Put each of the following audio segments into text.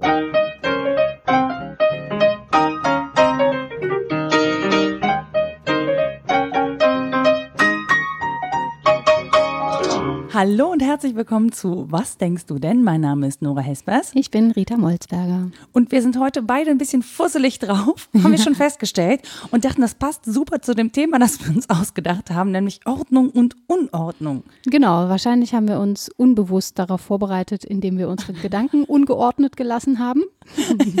Thank you. Hallo und herzlich willkommen zu Was denkst du denn? Mein Name ist Nora Hespers. Ich bin Rita Molzberger. Und wir sind heute beide ein bisschen fusselig drauf, haben wir schon festgestellt und dachten, das passt super zu dem Thema, das wir uns ausgedacht haben, nämlich Ordnung und Unordnung. Genau, wahrscheinlich haben wir uns unbewusst darauf vorbereitet, indem wir unsere Gedanken ungeordnet gelassen haben,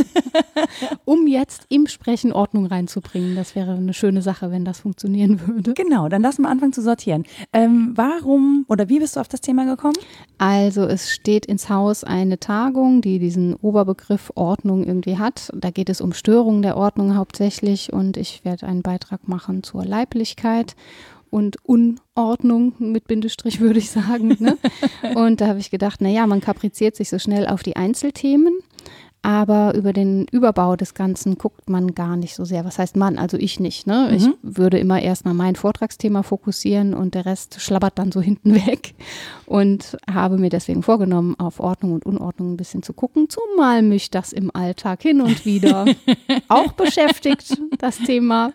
um jetzt im Sprechen Ordnung reinzubringen. Das wäre eine schöne Sache, wenn das funktionieren würde. Genau, dann lassen wir anfangen zu sortieren. Ähm, warum oder wie bist du auf das Thema gekommen? Also es steht ins Haus eine Tagung, die diesen Oberbegriff Ordnung irgendwie hat. Da geht es um Störungen der Ordnung hauptsächlich und ich werde einen Beitrag machen zur Leiblichkeit und Unordnung mit Bindestrich würde ich sagen. Ne? Und da habe ich gedacht, naja, man kapriziert sich so schnell auf die Einzelthemen aber über den Überbau des Ganzen guckt man gar nicht so sehr. Was heißt man? Also ich nicht. Ne? Mhm. Ich würde immer erstmal mein Vortragsthema fokussieren und der Rest schlabbert dann so hinten weg und habe mir deswegen vorgenommen, auf Ordnung und Unordnung ein bisschen zu gucken, zumal mich das im Alltag hin und wieder auch beschäftigt, das Thema.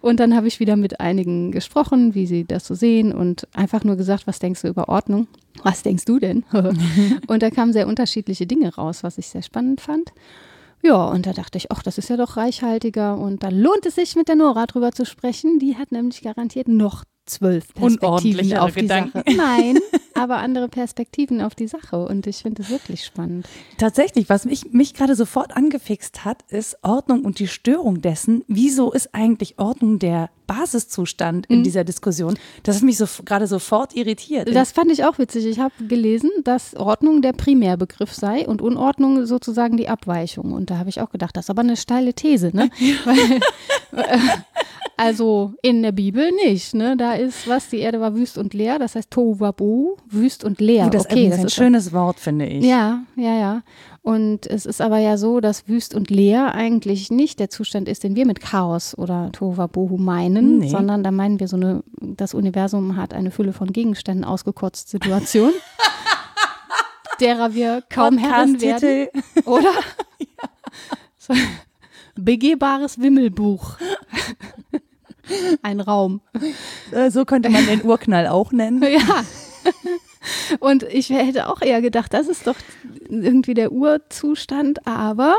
und dann habe ich wieder mit einigen gesprochen, wie sie das so sehen und einfach nur gesagt, was denkst du über Ordnung? Was denkst du denn? und da kamen sehr unterschiedliche Dinge raus, was ich sehr spannend fand. Ja, und da dachte ich, ach, das ist ja doch reichhaltiger und da lohnt es sich, mit der Nora drüber zu sprechen. Die hat nämlich garantiert noch zwölf Perspektiven auf die Gedanken. Sache. Nein, aber andere Perspektiven auf die Sache und ich finde es wirklich spannend. Tatsächlich, was mich, mich gerade sofort angefixt hat, ist Ordnung und die Störung dessen. Wieso ist eigentlich Ordnung der Basiszustand in mhm. dieser Diskussion? Das hat mich so, gerade sofort irritiert. Das fand ich auch witzig. Ich habe gelesen, dass Ordnung der Primärbegriff sei und Unordnung sozusagen die Abweichung. Und da habe ich auch gedacht, das ist aber eine steile These, ne? Weil, äh, also in der Bibel nicht, ne? Da ist was, die Erde war wüst und leer, das heißt Tohuwabu, wüst und leer. das, okay, das ist ein schönes Wort, finde ich. Ja, ja, ja. Und es ist aber ja so, dass wüst und leer eigentlich nicht der Zustand ist, den wir mit Chaos oder Tohuwabohu meinen, nee. sondern da meinen wir so eine, das Universum hat eine Fülle von Gegenständen ausgekotzt Situation, derer wir kaum Herren werden, oder? ja. so, begehbares Wimmelbuch. Ein Raum. Äh, so könnte man den Urknall auch nennen. Ja. Und ich hätte auch eher gedacht, das ist doch irgendwie der Urzustand, aber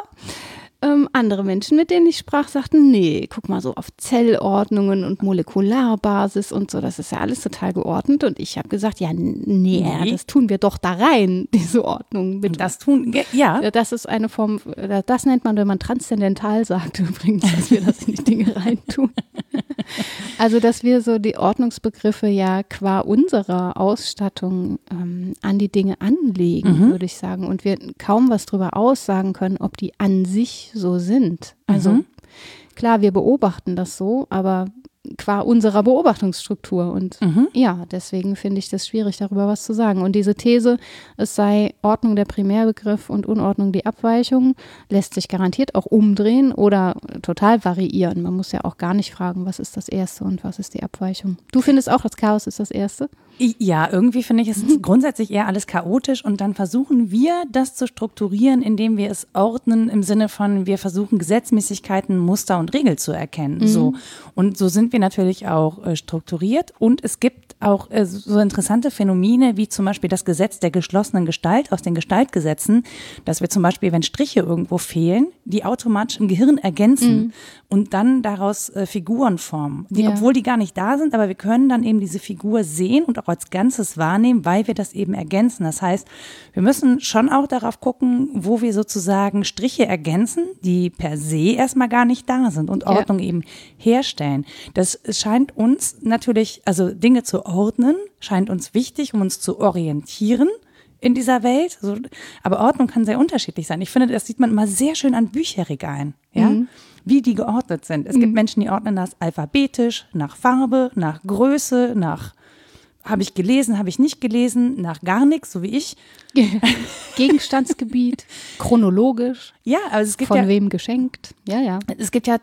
ähm, andere Menschen, mit denen ich sprach, sagten, nee, guck mal so auf Zellordnungen und Molekularbasis und so, das ist ja alles total geordnet. Und ich habe gesagt, ja, nee, nee, das tun wir doch da rein, diese Ordnung. Bitte. Das tun, ja. Das ist eine Form, das nennt man, wenn man transzendental sagt übrigens, dass wir das in die Dinge reintun. Also, dass wir so die Ordnungsbegriffe ja qua unserer Ausstattung ähm, an die Dinge anlegen, mhm. würde ich sagen. Und wir kaum was darüber aussagen können, ob die an sich so sind. Also mhm. klar, wir beobachten das so, aber qua unserer Beobachtungsstruktur. Und mhm. ja, deswegen finde ich das schwierig, darüber was zu sagen. Und diese These, es sei Ordnung der Primärbegriff und Unordnung die Abweichung, lässt sich garantiert auch umdrehen oder total variieren. Man muss ja auch gar nicht fragen, was ist das Erste und was ist die Abweichung. Du findest auch, das Chaos ist das Erste? Ja, irgendwie finde ich es grundsätzlich eher alles chaotisch und dann versuchen wir, das zu strukturieren, indem wir es ordnen im Sinne von, wir versuchen Gesetzmäßigkeiten, Muster und Regeln zu erkennen. Mhm. So. Und so sind wir natürlich auch äh, strukturiert und es gibt auch äh, so interessante Phänomene wie zum Beispiel das Gesetz der geschlossenen Gestalt aus den Gestaltgesetzen, dass wir zum Beispiel, wenn Striche irgendwo fehlen, die automatisch im Gehirn ergänzen mhm. und dann daraus äh, Figuren formen, die, ja. obwohl die gar nicht da sind, aber wir können dann eben diese Figur sehen und auch auch als Ganzes wahrnehmen, weil wir das eben ergänzen. Das heißt, wir müssen schon auch darauf gucken, wo wir sozusagen Striche ergänzen, die per se erstmal gar nicht da sind und Ordnung ja. eben herstellen. Das scheint uns natürlich, also Dinge zu ordnen, scheint uns wichtig, um uns zu orientieren in dieser Welt. Also, aber Ordnung kann sehr unterschiedlich sein. Ich finde, das sieht man immer sehr schön an Bücherregalen, ja, mhm. wie die geordnet sind. Es mhm. gibt Menschen, die ordnen das alphabetisch, nach Farbe, nach Größe, nach habe ich gelesen, habe ich nicht gelesen, nach gar nichts, so wie ich. Gegenstandsgebiet, chronologisch. Ja, also es gibt von ja, wem geschenkt. Ja, ja. es gibt ja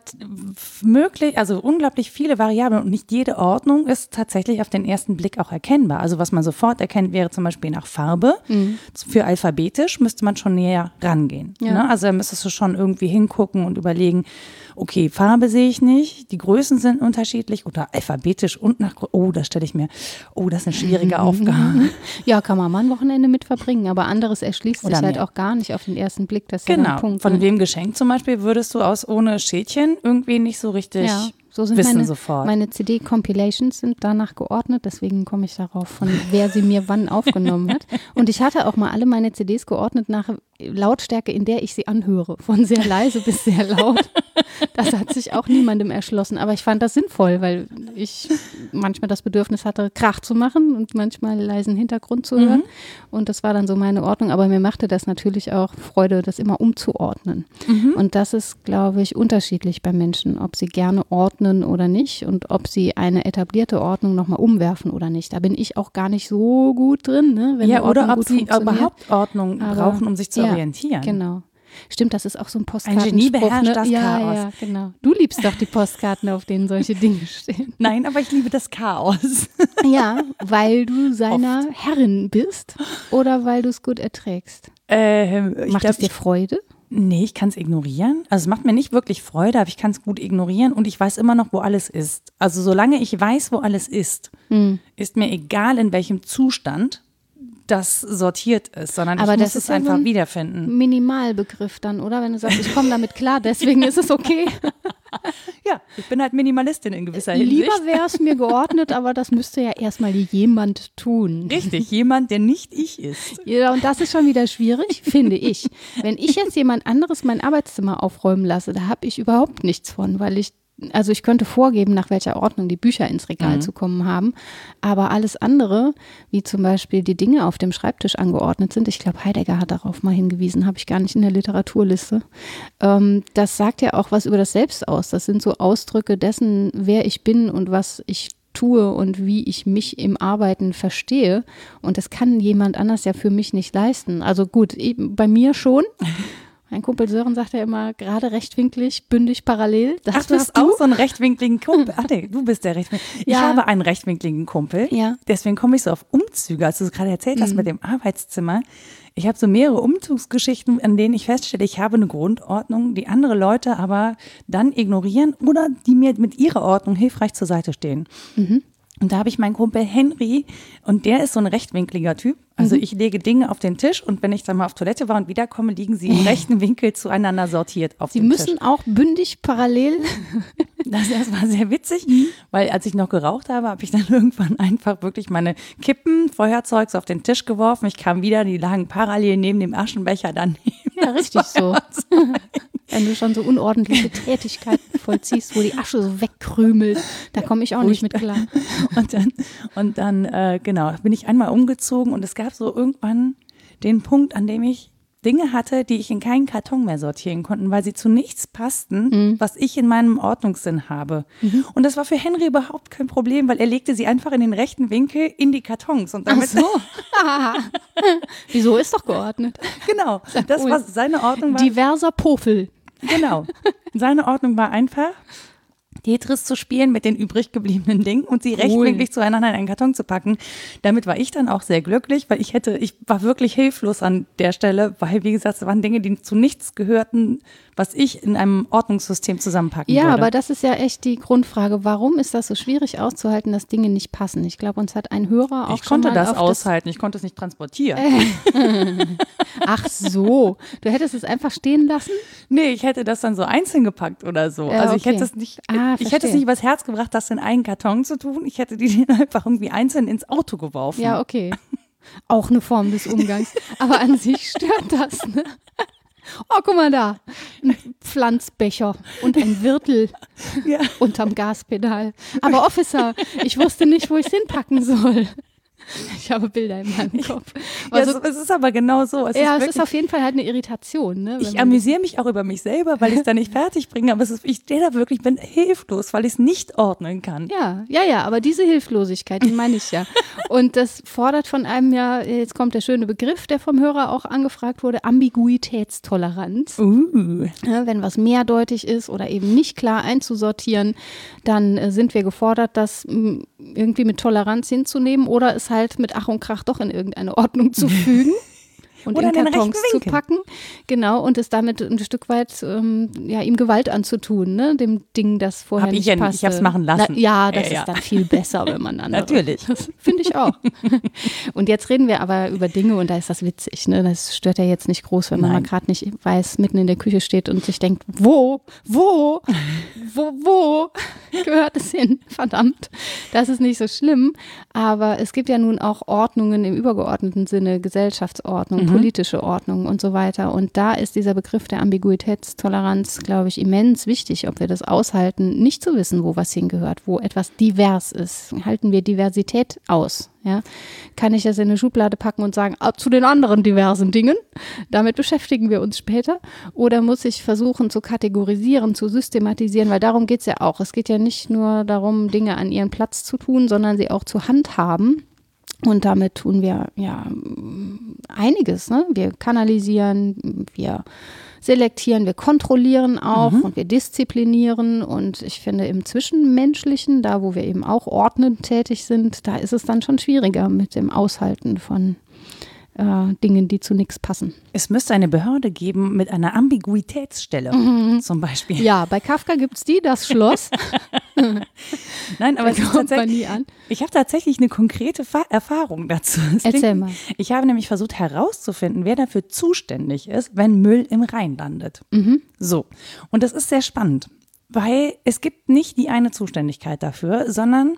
möglich, also unglaublich viele Variablen und nicht jede Ordnung ist tatsächlich auf den ersten Blick auch erkennbar. Also was man sofort erkennt, wäre zum Beispiel nach Farbe. Für alphabetisch müsste man schon näher rangehen. Ja. Ne? Also da müsstest du schon irgendwie hingucken und überlegen, okay, Farbe sehe ich nicht, die Größen sind unterschiedlich oder alphabetisch und nach, oh, das stelle ich mir, oh, das ist eine schwierige Aufgabe. Ja, kann man mal ein Wochenende mit verbringen, aber anderes erschließt Oder sich halt mehr. auch gar nicht auf den ersten Blick. Das Genau. der Punkt. Von ne? wem geschenkt zum Beispiel würdest du aus ohne Schädchen irgendwie nicht so richtig Ja, so sind wissen meine, sofort. meine CD-Compilations sind danach geordnet, deswegen komme ich darauf, von wer sie mir wann aufgenommen hat. Und ich hatte auch mal alle meine CDs geordnet nach Lautstärke, in der ich sie anhöre, von sehr leise bis sehr laut. Das hat sich auch niemandem erschlossen, aber ich fand das sinnvoll, weil ich manchmal das Bedürfnis hatte, Krach zu machen und manchmal leisen Hintergrund zu hören. Und das war dann so meine Ordnung, aber mir machte das natürlich auch Freude, das immer umzuordnen. Und das ist, glaube ich, unterschiedlich bei Menschen, ob sie gerne ordnen oder nicht und ob sie eine etablierte Ordnung nochmal umwerfen oder nicht. Da bin ich auch gar nicht so gut drin, ne? wenn ja, oder ob sie überhaupt Ordnung Aber- brauchen, um sich zu ja, orientieren. Genau. Stimmt, das ist auch so ein Ein Postkartenspruch. Genie beherrscht ne? das ja, Chaos. Ja, genau. Du liebst doch die Postkarten, auf denen solche Dinge stehen. Nein, aber ich liebe das Chaos. Ja, weil du seiner Herrin bist oder weil du es gut erträgst. ähm, ich Macht glaub, es dir Freude? Nee, ich kann es ignorieren. Also es macht mir nicht wirklich Freude, aber ich kann es gut ignorieren und ich weiß immer noch, wo alles ist. Also solange ich weiß, wo alles ist, Hm. ist mir egal, in welchem Zustand das sortiert ist, sondern Aber ich das muss ist es ja einfach ein- wiederfinden. Minimalbegriff dann, oder? Wenn du sagst, ich komme damit klar, deswegen ist es okay. Ja, ich bin halt Minimalistin in gewisser Hinsicht. Lieber wäre es mir geordnet, aber das müsste ja erstmal jemand tun. Richtig, jemand, der nicht ich ist. Ja, und das ist schon wieder schwierig, finde ich. Wenn ich jetzt jemand anderes mein Arbeitszimmer aufräumen lasse, da habe ich überhaupt nichts von, weil ich, also ich könnte vorgeben, nach welcher Ordnung die Bücher ins Regal zu kommen haben. Aber alles andere, wie zum Beispiel die Dinge auf dem Schreibtisch angeordnet sind, ich glaube, Heidegger hat darauf mal hingewiesen, habe ich gar nicht in der Literaturliste. Ähm, das sagt ja auch was über das Selbst aus. Das sind so Ausdrücke dessen, wer ich bin und was ich tue und wie ich mich im Arbeiten verstehe. Und das kann jemand anders ja für mich nicht leisten. Also gut, eben bei mir schon. Mein Kumpel Sören sagt ja immer, gerade rechtwinklig, bündig, parallel. Das Ach, du hast auch so einen rechtwinkligen Kumpel. Ach, nee, du bist der rechtwinklige. Ich Ja. habe einen rechtwinkligen Kumpel. Ja. Mhm. Deswegen komme ich so auf Umzüge, als du es gerade erzählt hast mit dem Arbeitszimmer. Ich habe so mehrere Umzugsgeschichten, an denen ich feststelle, ich habe eine Grundordnung, die andere Leute aber dann ignorieren oder die mir mit ihrer Ordnung hilfreich zur Seite stehen. Mhm. Und da habe ich meinen Kumpel Henry und der ist so ein rechtwinkliger Typ. Mhm. Also ich lege Dinge auf den Tisch und wenn ich dann mal auf Toilette war und wiederkomme, liegen sie im rechten Winkel zueinander sortiert auf Sie dem müssen Tisch. auch bündig, parallel. Das, das war sehr witzig, Mhm. weil als ich noch geraucht habe, habe ich dann irgendwann einfach wirklich meine Kippen, Feuerzeugs auf den Tisch geworfen. Ich kam wieder, die lagen parallel neben dem Aschenbecher daneben. Ja, richtig so. Wenn du schon so unordentliche Tätigkeiten vollziehst, wo die Asche so wegkrümelt, da komme ich auch nicht mit klar. Und dann, und dann äh, genau, bin ich einmal umgezogen und es gab so irgendwann den Punkt, an dem ich Dinge hatte, die ich in keinen Karton mehr sortieren konnte, weil sie zu nichts passten, Mhm. was ich in meinem Ordnungssinn habe. Und das war für Henry überhaupt kein Problem, weil er legte sie einfach in den rechten Winkel in die Kartons und damit so. Wieso ist doch geordnet? genau, das war seine Ordnung war Diverser Pofel. Genau. Seine Ordnung war einfach, Tetris zu spielen mit den übrig gebliebenen Dingen und sie rechtwinklig zueinander in einen Karton zu packen. Damit war ich dann auch sehr glücklich, weil ich hätte, ich war wirklich hilflos an der Stelle, weil, wie gesagt, es waren Dinge, die zu nichts gehörten, was ich in einem Ordnungssystem zusammenpacken Ja, würde. aber das ist ja echt die Grundfrage. Warum ist das so schwierig auszuhalten, dass Dinge nicht passen? Ich glaube, uns hat ein Hörer auch ich konnte das aushalten, ich konnte es nicht transportieren. Ach so, du hättest es einfach stehen lassen? Nee, ich hätte das dann so einzeln gepackt oder so. Ja, also ich okay. hätte es nicht, Ah, ich hätte es nicht übers Herz gebracht, das in einen Karton zu tun. Ich hätte die einfach irgendwie einzeln ins Auto geworfen. Ja, okay. Auch eine Form des Umgangs. Aber an sich stört das, ne? Oh, guck mal da. Ein Pflanzbecher und ein Wirtel Ja. unterm Gaspedal. Aber Officer, ich wusste nicht, wo ich es hinpacken soll. Ich habe Bilder in meinem Kopf. Ja, so, es ist aber genau so. Es ja, ist es ist auf jeden Fall halt eine Irritation. Ne, ich amüsiere mich auch über mich selber, weil ich es da nicht fertig bringe, aber ist, ich stehe da wirklich, bin hilflos, weil ich es nicht ordnen kann. Ja, ja, ja, aber diese Hilflosigkeit, die meine ich ja. Und das fordert von einem ja, jetzt kommt der schöne Begriff, der vom Hörer auch angefragt wurde, Ambiguitätstoleranz. Uh. Ja, wenn was mehrdeutig ist oder eben nicht klar einzusortieren, dann äh, sind wir gefordert, das mm, irgendwie mit Toleranz hinzunehmen oder es halt mit Ach und Krach doch in irgendeine Ordnung zu fügen. und Oder in Kartons zu packen. Genau, und es damit ein Stück weit ähm, ja, ihm Gewalt anzutun, ne? dem Ding, das vorher hab nicht ich ja passte. Ich habe es machen lassen. Na, ja, das ja, ist dann viel besser, wenn man andere. Natürlich. Finde ich auch. und jetzt reden wir aber über Dinge und da ist das witzig. Ne? Das stört ja jetzt nicht groß, wenn man Nein. mal gerade nicht weiß, mitten in der Küche steht und sich denkt, wo, wo, wo, wo gehört es hin? Verdammt. Das ist nicht so schlimm. Aber es gibt ja nun auch Ordnungen im übergeordneten Sinne, Gesellschaftsordnung, mhm politische Ordnung und so weiter. Und da ist dieser Begriff der Ambiguitätstoleranz, glaube ich, immens wichtig, ob wir das aushalten, nicht zu wissen, wo was hingehört, wo etwas divers ist. Halten wir Diversität aus? Ja, kann ich das in eine Schublade packen und sagen, ab zu den anderen diversen Dingen, damit beschäftigen wir uns später? Oder muss ich versuchen zu kategorisieren, zu systematisieren, weil darum geht es ja auch. Es geht ja nicht nur darum, Dinge an ihren Platz zu tun, sondern sie auch zu handhaben und damit tun wir ja einiges. Ne? Wir kanalisieren, wir selektieren, wir kontrollieren auch mhm. und wir disziplinieren. Und ich finde, im Zwischenmenschlichen, da wo wir eben auch ordnend tätig sind, da ist es dann schon schwieriger mit dem Aushalten von äh, Dingen, die zu nichts passen. Es müsste eine Behörde geben mit einer Ambiguitätsstelle mhm. zum Beispiel. Ja, bei Kafka gibt es die, das Schloss. Nein, aber kommt man nie an. Ich habe tatsächlich eine konkrete Fa Erfahrung dazu. Das Erzähl klingt, mal. Ich habe nämlich versucht herauszufinden, wer dafür zuständig ist, wenn Müll im Rhein landet. Mhm. So. Und das ist sehr spannend, weil es gibt nicht die eine Zuständigkeit dafür, sondern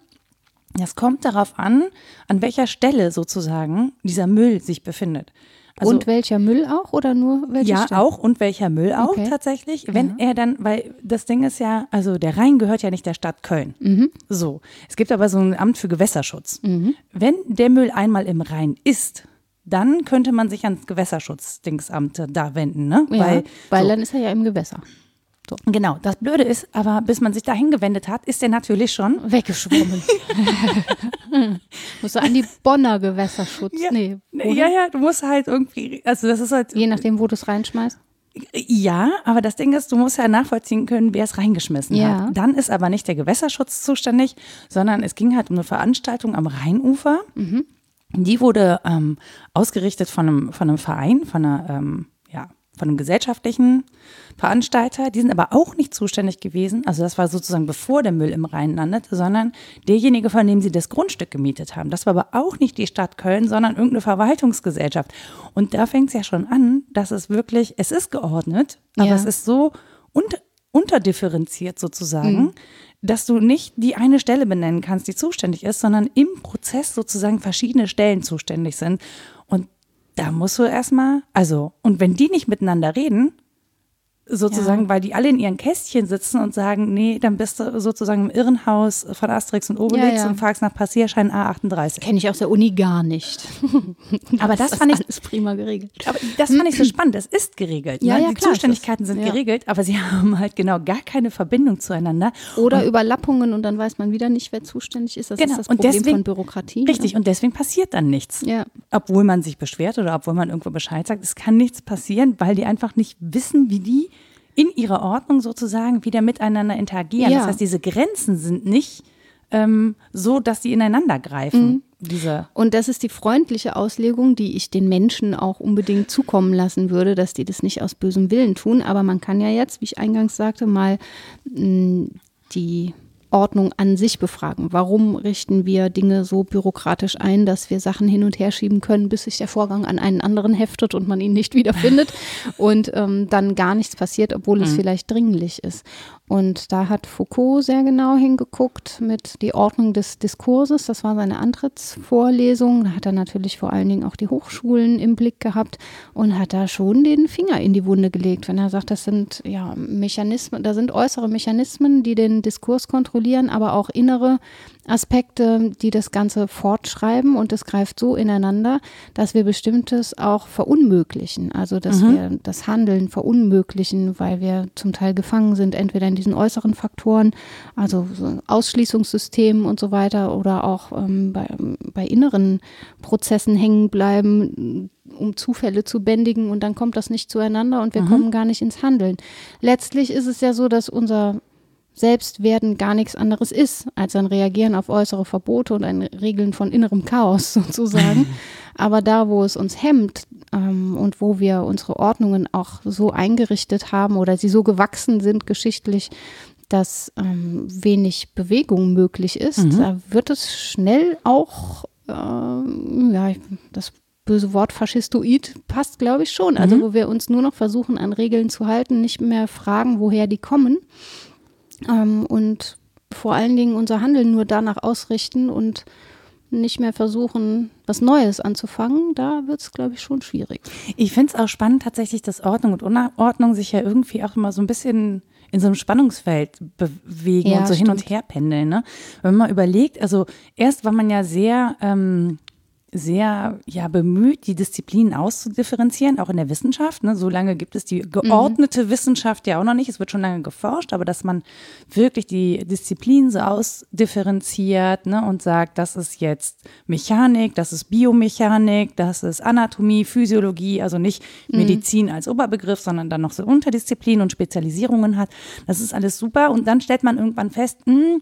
es kommt darauf an, an welcher Stelle sozusagen dieser Müll sich befindet. Also, und welcher Müll auch oder nur welcher? Ja, Stelle? auch und welcher Müll auch okay. tatsächlich. Wenn ja. er dann, weil das Ding ist ja, also der Rhein gehört ja nicht der Stadt Köln. Mhm. So. Es gibt aber so ein Amt für Gewässerschutz. Mhm. Wenn der Müll einmal im Rhein ist, dann könnte man sich ans Gewässerschutzdingsamt da wenden, ne? Ja, weil, weil so. dann ist er ja im Gewässer. So. Genau, das Blöde ist, aber bis man sich da hingewendet hat, ist der natürlich schon weggeschwommen. musst du an die Bonner Gewässerschutz? Ja, nee, ja, ja, du musst halt irgendwie, also das ist halt. Je nachdem, wo du es reinschmeißt. Ja, aber das Ding ist, du musst ja nachvollziehen können, wer es reingeschmissen ja. hat. Dann ist aber nicht der Gewässerschutz zuständig, sondern es ging halt um eine Veranstaltung am Rheinufer. Mhm. Die wurde ähm, ausgerichtet von einem, von einem Verein, von einer, ähm, von einem gesellschaftlichen Veranstalter. Die sind aber auch nicht zuständig gewesen. Also das war sozusagen bevor der Müll im Rhein landet, sondern derjenige, von dem sie das Grundstück gemietet haben. Das war aber auch nicht die Stadt Köln, sondern irgendeine Verwaltungsgesellschaft. Und da fängt es ja schon an, dass es wirklich, es ist geordnet, aber ja. es ist so unter, unterdifferenziert sozusagen. Mhm dass du nicht die eine Stelle benennen kannst, die zuständig ist, sondern im Prozess sozusagen verschiedene Stellen zuständig sind. Da musst du erstmal, also, und wenn die nicht miteinander reden, sozusagen, ja. weil die alle in ihren Kästchen sitzen und sagen, nee, dann bist du sozusagen im Irrenhaus von Asterix und Obelix ja, ja. und fragst nach Passierschein A38. Kenne ich aus der Uni gar nicht. aber das, das fand ich ist prima geregelt. Aber das fand ich so spannend. Das ist geregelt. Ja, ne? ja, die klar, Zuständigkeiten sind geregelt, aber sie haben halt genau gar keine Verbindung zueinander. Oder und Überlappungen und dann weiß man wieder nicht, wer zuständig ist. Das genau. ist das Problem deswegen, von Bürokratie. Richtig, und deswegen passiert dann nichts. Obwohl man sich beschwert oder obwohl man irgendwo Bescheid sagt, es kann nichts passieren, weil die einfach nicht wissen, wie die in ihrer Ordnung sozusagen wieder miteinander interagieren. Ja. Das heißt, diese Grenzen sind nicht ähm, so, dass sie ineinander greifen. Mhm. Diese und das ist die freundliche Auslegung, die ich den Menschen auch unbedingt zukommen lassen würde, dass die das nicht aus bösem Willen tun. Aber man kann ja jetzt, wie ich eingangs sagte, mal mh, die Ordnung an sich befragen. Warum richten wir Dinge so bürokratisch ein, dass wir Sachen hin und her schieben können, bis sich der Vorgang an einen anderen heftet und man ihn nicht wiederfindet und ähm, dann gar nichts passiert, obwohl es mhm. vielleicht dringlich ist. Und da hat Foucault sehr genau hingeguckt mit die Ordnung des Diskurses. Das war seine Antrittsvorlesung. Da hat er natürlich vor allen Dingen auch die Hochschulen im Blick gehabt und hat da schon den Finger in die Wunde gelegt, wenn er sagt, das sind ja Mechanismen, da sind äußere Mechanismen, die den Diskurs kontrollieren, aber auch innere Aspekte, die das Ganze fortschreiben und es greift so ineinander, dass wir bestimmtes auch verunmöglichen. Also dass mhm. wir das Handeln verunmöglichen, weil wir zum Teil gefangen sind, entweder in diesen äußeren Faktoren, also so Ausschließungssystemen und so weiter, oder auch ähm, bei, bei inneren Prozessen hängen bleiben, um Zufälle zu bändigen und dann kommt das nicht zueinander und wir mhm. kommen gar nicht ins Handeln. Letztlich ist es ja so, dass unser Selbstwerden gar nichts anderes ist, als ein Reagieren auf äußere Verbote und ein Regeln von innerem Chaos sozusagen. Aber da, wo es uns hemmt ähm, und wo wir unsere Ordnungen auch so eingerichtet haben oder sie so gewachsen sind geschichtlich, dass ähm, wenig Bewegung möglich ist, mhm. da wird es schnell auch, äh, ja, das böse Wort Faschistoid passt, glaube ich, schon. Also, mhm. wo wir uns nur noch versuchen, an Regeln zu halten, nicht mehr fragen, woher die kommen ähm, und vor allen Dingen unser Handeln nur danach ausrichten und nicht mehr versuchen, was Neues anzufangen, da wird es, glaube ich, schon schwierig. Ich finde es auch spannend tatsächlich, dass Ordnung und Unordnung sich ja irgendwie auch immer so ein bisschen in so einem Spannungsfeld bewegen ja, und so stimmt. hin und her pendeln. Ne? Wenn man überlegt, also erst war man ja sehr ähm, sehr ja, bemüht, die Disziplinen auszudifferenzieren, auch in der Wissenschaft. Ne? So lange gibt es die geordnete mhm. Wissenschaft ja auch noch nicht. Es wird schon lange geforscht, aber dass man wirklich die Disziplinen so ausdifferenziert ne? und sagt, das ist jetzt Mechanik, das ist Biomechanik, das ist Anatomie, Physiologie, also nicht mhm. Medizin als Oberbegriff, sondern dann noch so Unterdisziplinen und Spezialisierungen hat. Das ist alles super. Und dann stellt man irgendwann fest, mh, hm,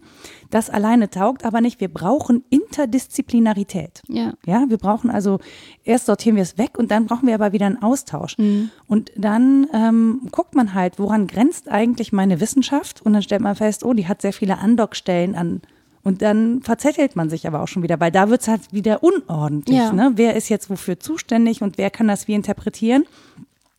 das alleine taugt aber nicht. Wir brauchen Interdisziplinarität. Ja. ja. Wir brauchen also, erst sortieren wir es weg und dann brauchen wir aber wieder einen Austausch. Mhm. Und dann ähm, guckt man halt, woran grenzt eigentlich meine Wissenschaft? Und dann stellt man fest, oh, die hat sehr viele Andockstellen an und dann verzettelt man sich aber auch schon wieder, weil da wird es halt wieder unordentlich. Ja. Ne? Wer ist jetzt wofür zuständig und wer kann das wie interpretieren?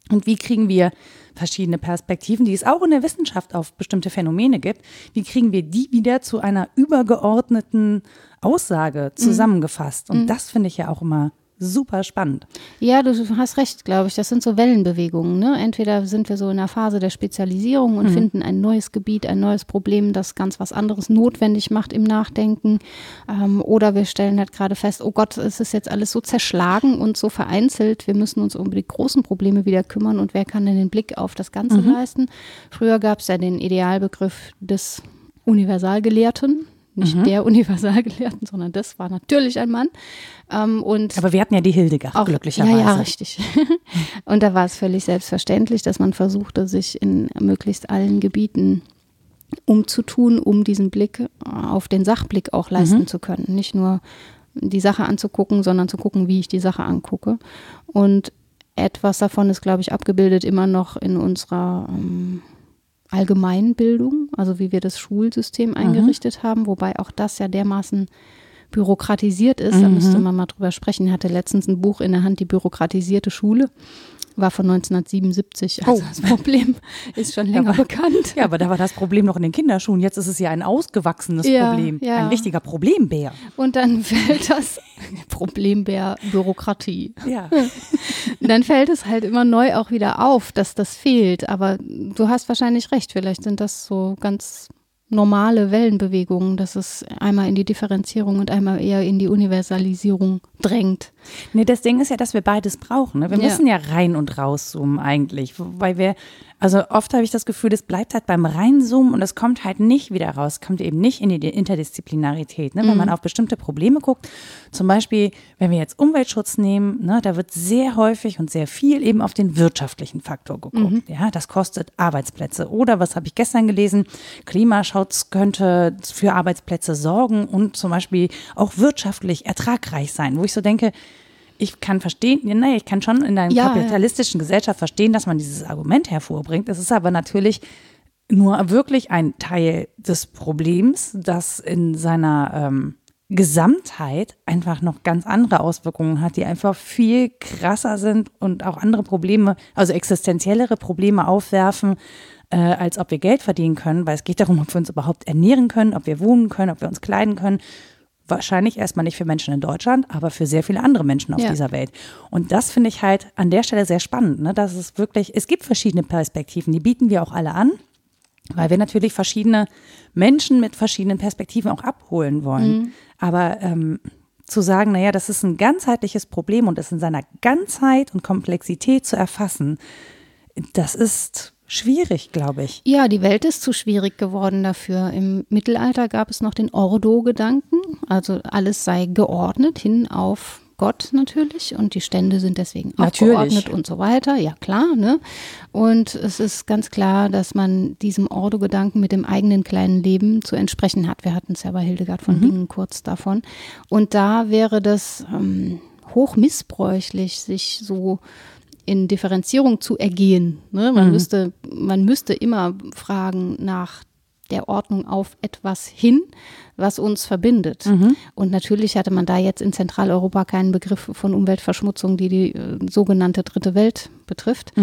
Und wie kriegen wir verschiedene Perspektiven, die es auch in der Wissenschaft auf bestimmte Phänomene gibt, wie kriegen wir die wieder zu einer übergeordneten Aussage mhm. zusammengefasst? Und mhm. das finde ich ja auch immer super spannend. Ja, du hast recht, glaube ich. Das sind so Wellenbewegungen. Ne? Entweder sind wir so in der Phase der Spezialisierung und mhm. finden ein neues Gebiet, ein neues Problem, das ganz was anderes notwendig macht im Nachdenken. Ähm, oder wir stellen halt gerade fest, oh Gott, es ist jetzt alles so zerschlagen und so vereinzelt. Wir müssen uns um die großen Probleme wieder kümmern und wer kann denn den Blick auf das Ganze mhm. leisten? Früher gab es ja den Idealbegriff des Universalgelehrten, nicht mhm. der Universalgelehrten, sondern das war natürlich ein Mann. Ähm, und Aber wir hatten ja die Hildegard, auch, glücklicherweise. Ja, ja, richtig. und da war es völlig selbstverständlich, dass man versuchte, sich in möglichst allen Gebieten umzutun, um diesen Blick auf den Sachblick auch leisten mhm. zu können. Nicht nur die Sache anzugucken, sondern zu gucken, wie ich die Sache angucke. Und etwas davon ist, glaube ich, abgebildet immer noch in unserer ähm, Allgemeinbildung, also wie wir das Schulsystem mhm. eingerichtet mhm. haben, wobei auch das ja dermaßen bürokratisiert ist. Da müsste mhm. man mal drüber sprechen. Ich hatte letztens ein Buch in der Hand, die bürokratisierte Schule war von 1977. Also oh. das Problem ist schon länger ja, bekannt. Ja, aber da war das Problem noch in den Kinderschuhen. Jetzt ist es ja ein ausgewachsenes ja, Problem. Ja. Ein richtiger Problembär. Und dann fällt das Problembär Bürokratie. Ja. dann fällt es halt immer neu auch wieder auf, dass das fehlt. Aber du hast wahrscheinlich recht. Vielleicht sind das so ganz normale Wellenbewegungen, dass es einmal in die Differenzierung und einmal eher in die Universalisierung drängt. Nee, das Ding ist ja, dass wir beides brauchen. Ne? Wir ja. müssen ja rein und rauszoomen eigentlich, weil wir also oft habe ich das Gefühl, das bleibt halt beim Reinzoomen und es kommt halt nicht wieder raus, kommt eben nicht in die Interdisziplinarität. Ne? Wenn mhm. man auf bestimmte Probleme guckt, zum Beispiel, wenn wir jetzt Umweltschutz nehmen, ne, da wird sehr häufig und sehr viel eben auf den wirtschaftlichen Faktor geguckt. Mhm. Ja, das kostet Arbeitsplätze. Oder was habe ich gestern gelesen? Klimaschutz könnte für Arbeitsplätze sorgen und zum Beispiel auch wirtschaftlich ertragreich sein, wo ich so denke, ich kann verstehen, nee, ich kann schon in einer ja, kapitalistischen ja. Gesellschaft verstehen, dass man dieses Argument hervorbringt. Es ist aber natürlich nur wirklich ein Teil des Problems, das in seiner ähm, Gesamtheit einfach noch ganz andere Auswirkungen hat, die einfach viel krasser sind und auch andere Probleme, also existenziellere Probleme aufwerfen, äh, als ob wir Geld verdienen können, weil es geht darum, ob wir uns überhaupt ernähren können, ob wir wohnen können, ob wir uns kleiden können. Wahrscheinlich erstmal nicht für Menschen in Deutschland, aber für sehr viele andere Menschen auf Ja. dieser Welt. Und das finde ich halt an der Stelle sehr spannend, ne? dass es wirklich, es gibt verschiedene Perspektiven, die bieten wir auch alle an, weil wir natürlich verschiedene Menschen mit verschiedenen Perspektiven auch abholen wollen. Aber ähm, zu sagen, naja, das ist ein ganzheitliches Problem und es in seiner Ganzheit und Komplexität zu erfassen, das ist schwierig, glaube ich. Ja, die Welt ist zu schwierig geworden dafür. Im Mittelalter gab es noch den Ordo-Gedanken, also alles sei geordnet hin auf Gott natürlich und die Stände sind deswegen auch Natürlich. geordnet und so weiter. Ja, klar. Ne? Und es ist ganz klar, dass man diesem Ordo-Gedanken mit dem eigenen kleinen Leben zu entsprechen hat. Wir hatten es ja bei Hildegard von Bingen kurz davon. Und da wäre das ähm, hoch missbräuchlich, sich so in Differenzierung zu ergehen. Ne? Man, müsste, man müsste immer fragen nach der Ordnung auf etwas hin, was uns verbindet. Und natürlich hatte man da jetzt in Zentraleuropa keinen Begriff von Umweltverschmutzung, die die äh, sogenannte dritte Welt betrifft.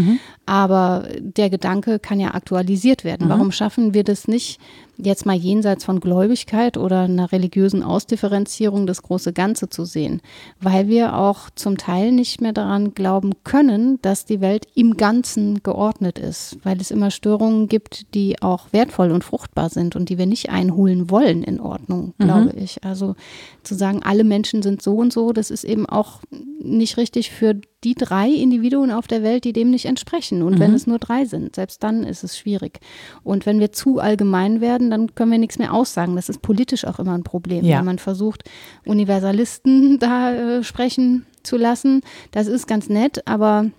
Aber der Gedanke kann ja aktualisiert werden. Warum schaffen wir das nicht, jetzt mal jenseits von Gläubigkeit oder einer religiösen Ausdifferenzierung das große Ganze zu sehen? Weil wir auch zum Teil nicht mehr daran glauben können, dass die Welt im Ganzen geordnet ist, weil es immer Störungen gibt, die auch wertvoll und fruchtbar sind und die wir nicht einholen wollen in Ordnung, glaube ich. Also zu sagen, alle Menschen sind so und so, das ist eben auch nicht richtig für die drei Individuen auf der Welt, die dem nicht entsprechen. Und wenn es nur drei sind, selbst dann ist es schwierig. Und wenn wir zu allgemein werden, dann können wir nichts mehr aussagen. Das ist politisch auch immer ein Problem, Ja. wenn man versucht, Universalisten da äh, sprechen zu lassen. Das ist ganz nett, aber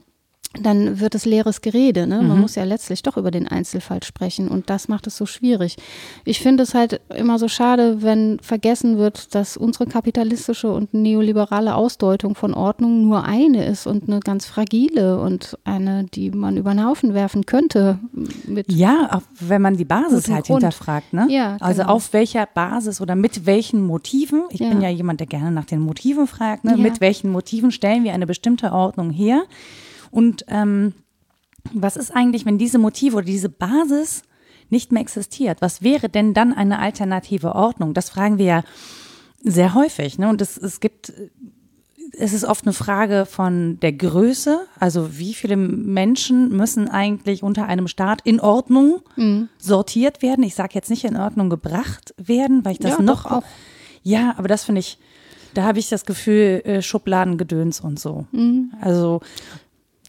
dann wird es leeres Gerede. Ne? Man muss ja letztlich doch über den Einzelfall sprechen und das macht es so schwierig. Ich finde es halt immer so schade, wenn vergessen wird, dass unsere kapitalistische und neoliberale Ausdeutung von Ordnung nur eine ist und eine ganz fragile und eine, die man über den Haufen werfen könnte. Ja, auch wenn man die Basis halt Grund. hinterfragt, ne? Ja, Also genau. auf welcher Basis oder mit welchen Motiven, ich Ja. bin ja jemand, der gerne nach den Motiven fragt, ne? Ja. mit welchen Motiven stellen wir eine bestimmte Ordnung her? Und ähm, was ist eigentlich, wenn diese Motive oder diese Basis nicht mehr existiert? Was wäre denn dann eine alternative Ordnung? Das fragen wir ja sehr häufig. Ne? Und es, es gibt es ist oft eine Frage von der Größe, also wie viele Menschen müssen eigentlich unter einem Staat in Ordnung sortiert werden. Ich sage jetzt nicht in Ordnung gebracht werden, weil ich das Ja, noch auch. Ja, aber das finde ich, da habe ich das Gefühl äh, Schubladengedöns und so. Mhm. Also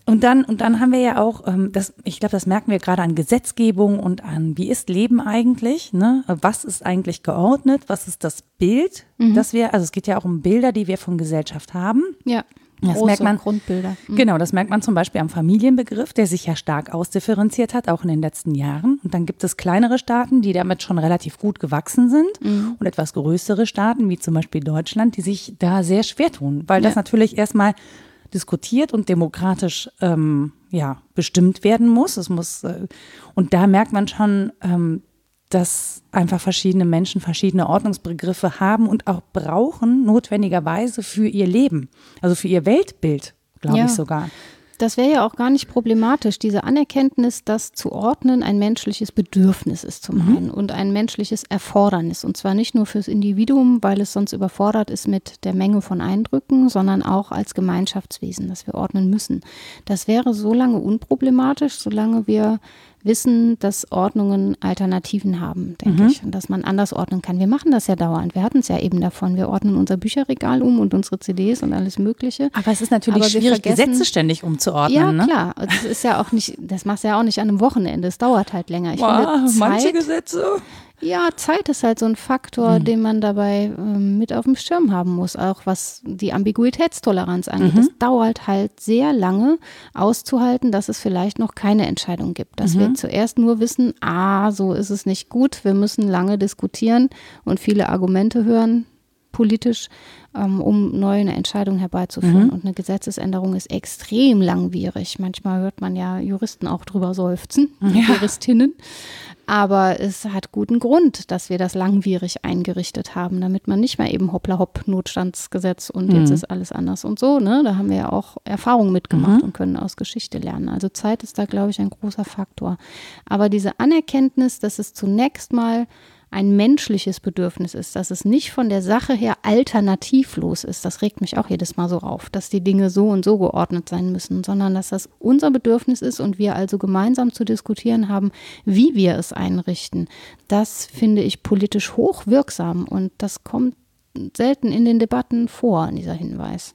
und dann, und dann haben wir ja auch, ähm, das, ich glaube, das merken wir gerade an Gesetzgebung und an, wie ist Leben eigentlich, ne? Was ist eigentlich geordnet? Was ist das Bild, Mhm. das wir, also es geht ja auch um Bilder, die wir von Gesellschaft haben. ja, Das große merkt man. Grundbilder. Mhm. Genau, das merkt man zum Beispiel am Familienbegriff, der sich ja stark ausdifferenziert hat, auch in den letzten Jahren. Und dann gibt es kleinere Staaten, die damit schon relativ gut gewachsen sind Mhm. und etwas größere Staaten, wie zum Beispiel Deutschland, die sich da sehr schwer tun, weil das Ja. natürlich erstmal diskutiert und demokratisch ähm, ja, bestimmt werden muss. Es muss äh, und da merkt man schon, ähm, dass einfach verschiedene Menschen verschiedene Ordnungsbegriffe haben und auch brauchen, notwendigerweise für ihr Leben, also für ihr Weltbild, glaube Ja. ich sogar. Das wäre ja auch gar nicht problematisch, diese Anerkenntnis, dass zu ordnen ein menschliches Bedürfnis ist zum einen und ein menschliches Erfordernis. Und zwar nicht nur fürs Individuum, weil es sonst überfordert ist mit der Menge von Eindrücken, sondern auch als Gemeinschaftswesen, dass wir ordnen müssen. Das wäre so lange unproblematisch, solange wir wissen, dass Ordnungen Alternativen haben, denke ich, und dass man anders ordnen kann. Wir machen das ja dauernd. Wir hatten es ja eben davon. Wir ordnen unser Bücherregal um und unsere CDs und alles Mögliche. Aber es ist natürlich Aber schwierig, Gesetze ständig umzuordnen. Ja, ne? klar. Und Das ist ja auch nicht, das machst du ja auch nicht an einem Wochenende. Es dauert halt länger. Ich Wow, finde, manche Zeit, Gesetze. Ja, Zeit ist halt so ein Faktor, Mhm. den man dabei ähm, mit auf dem Schirm haben muss, auch was die Ambiguitätstoleranz angeht. Mhm. Es dauert halt sehr lange auszuhalten, dass es vielleicht noch keine Entscheidung gibt. Dass Mhm. wir zuerst nur wissen, ah, so ist es nicht gut, wir müssen lange diskutieren und viele Argumente hören. Politisch, ähm, um neue Entscheidungen herbeizuführen. Mhm. Und eine Gesetzesänderung ist extrem langwierig. Manchmal hört man ja Juristen auch drüber seufzen, Ja. Juristinnen. Aber es hat guten Grund, dass wir das langwierig eingerichtet haben, damit man nicht mehr eben hoppla hopp Notstandsgesetz und jetzt Mhm. ist alles anders und so. Ne? Da haben wir ja auch Erfahrungen mitgemacht Mhm. und können aus Geschichte lernen. Also Zeit ist da, glaube ich, ein großer Faktor. Aber diese Anerkenntnis, dass es zunächst mal ein menschliches Bedürfnis ist, dass es nicht von der Sache her alternativlos ist. Das regt mich auch jedes Mal so auf, dass die Dinge so und so geordnet sein müssen, sondern dass das unser Bedürfnis ist und wir also gemeinsam zu diskutieren haben, wie wir es einrichten. Das finde ich politisch hochwirksam und das kommt selten in den Debatten vor, dieser Hinweis.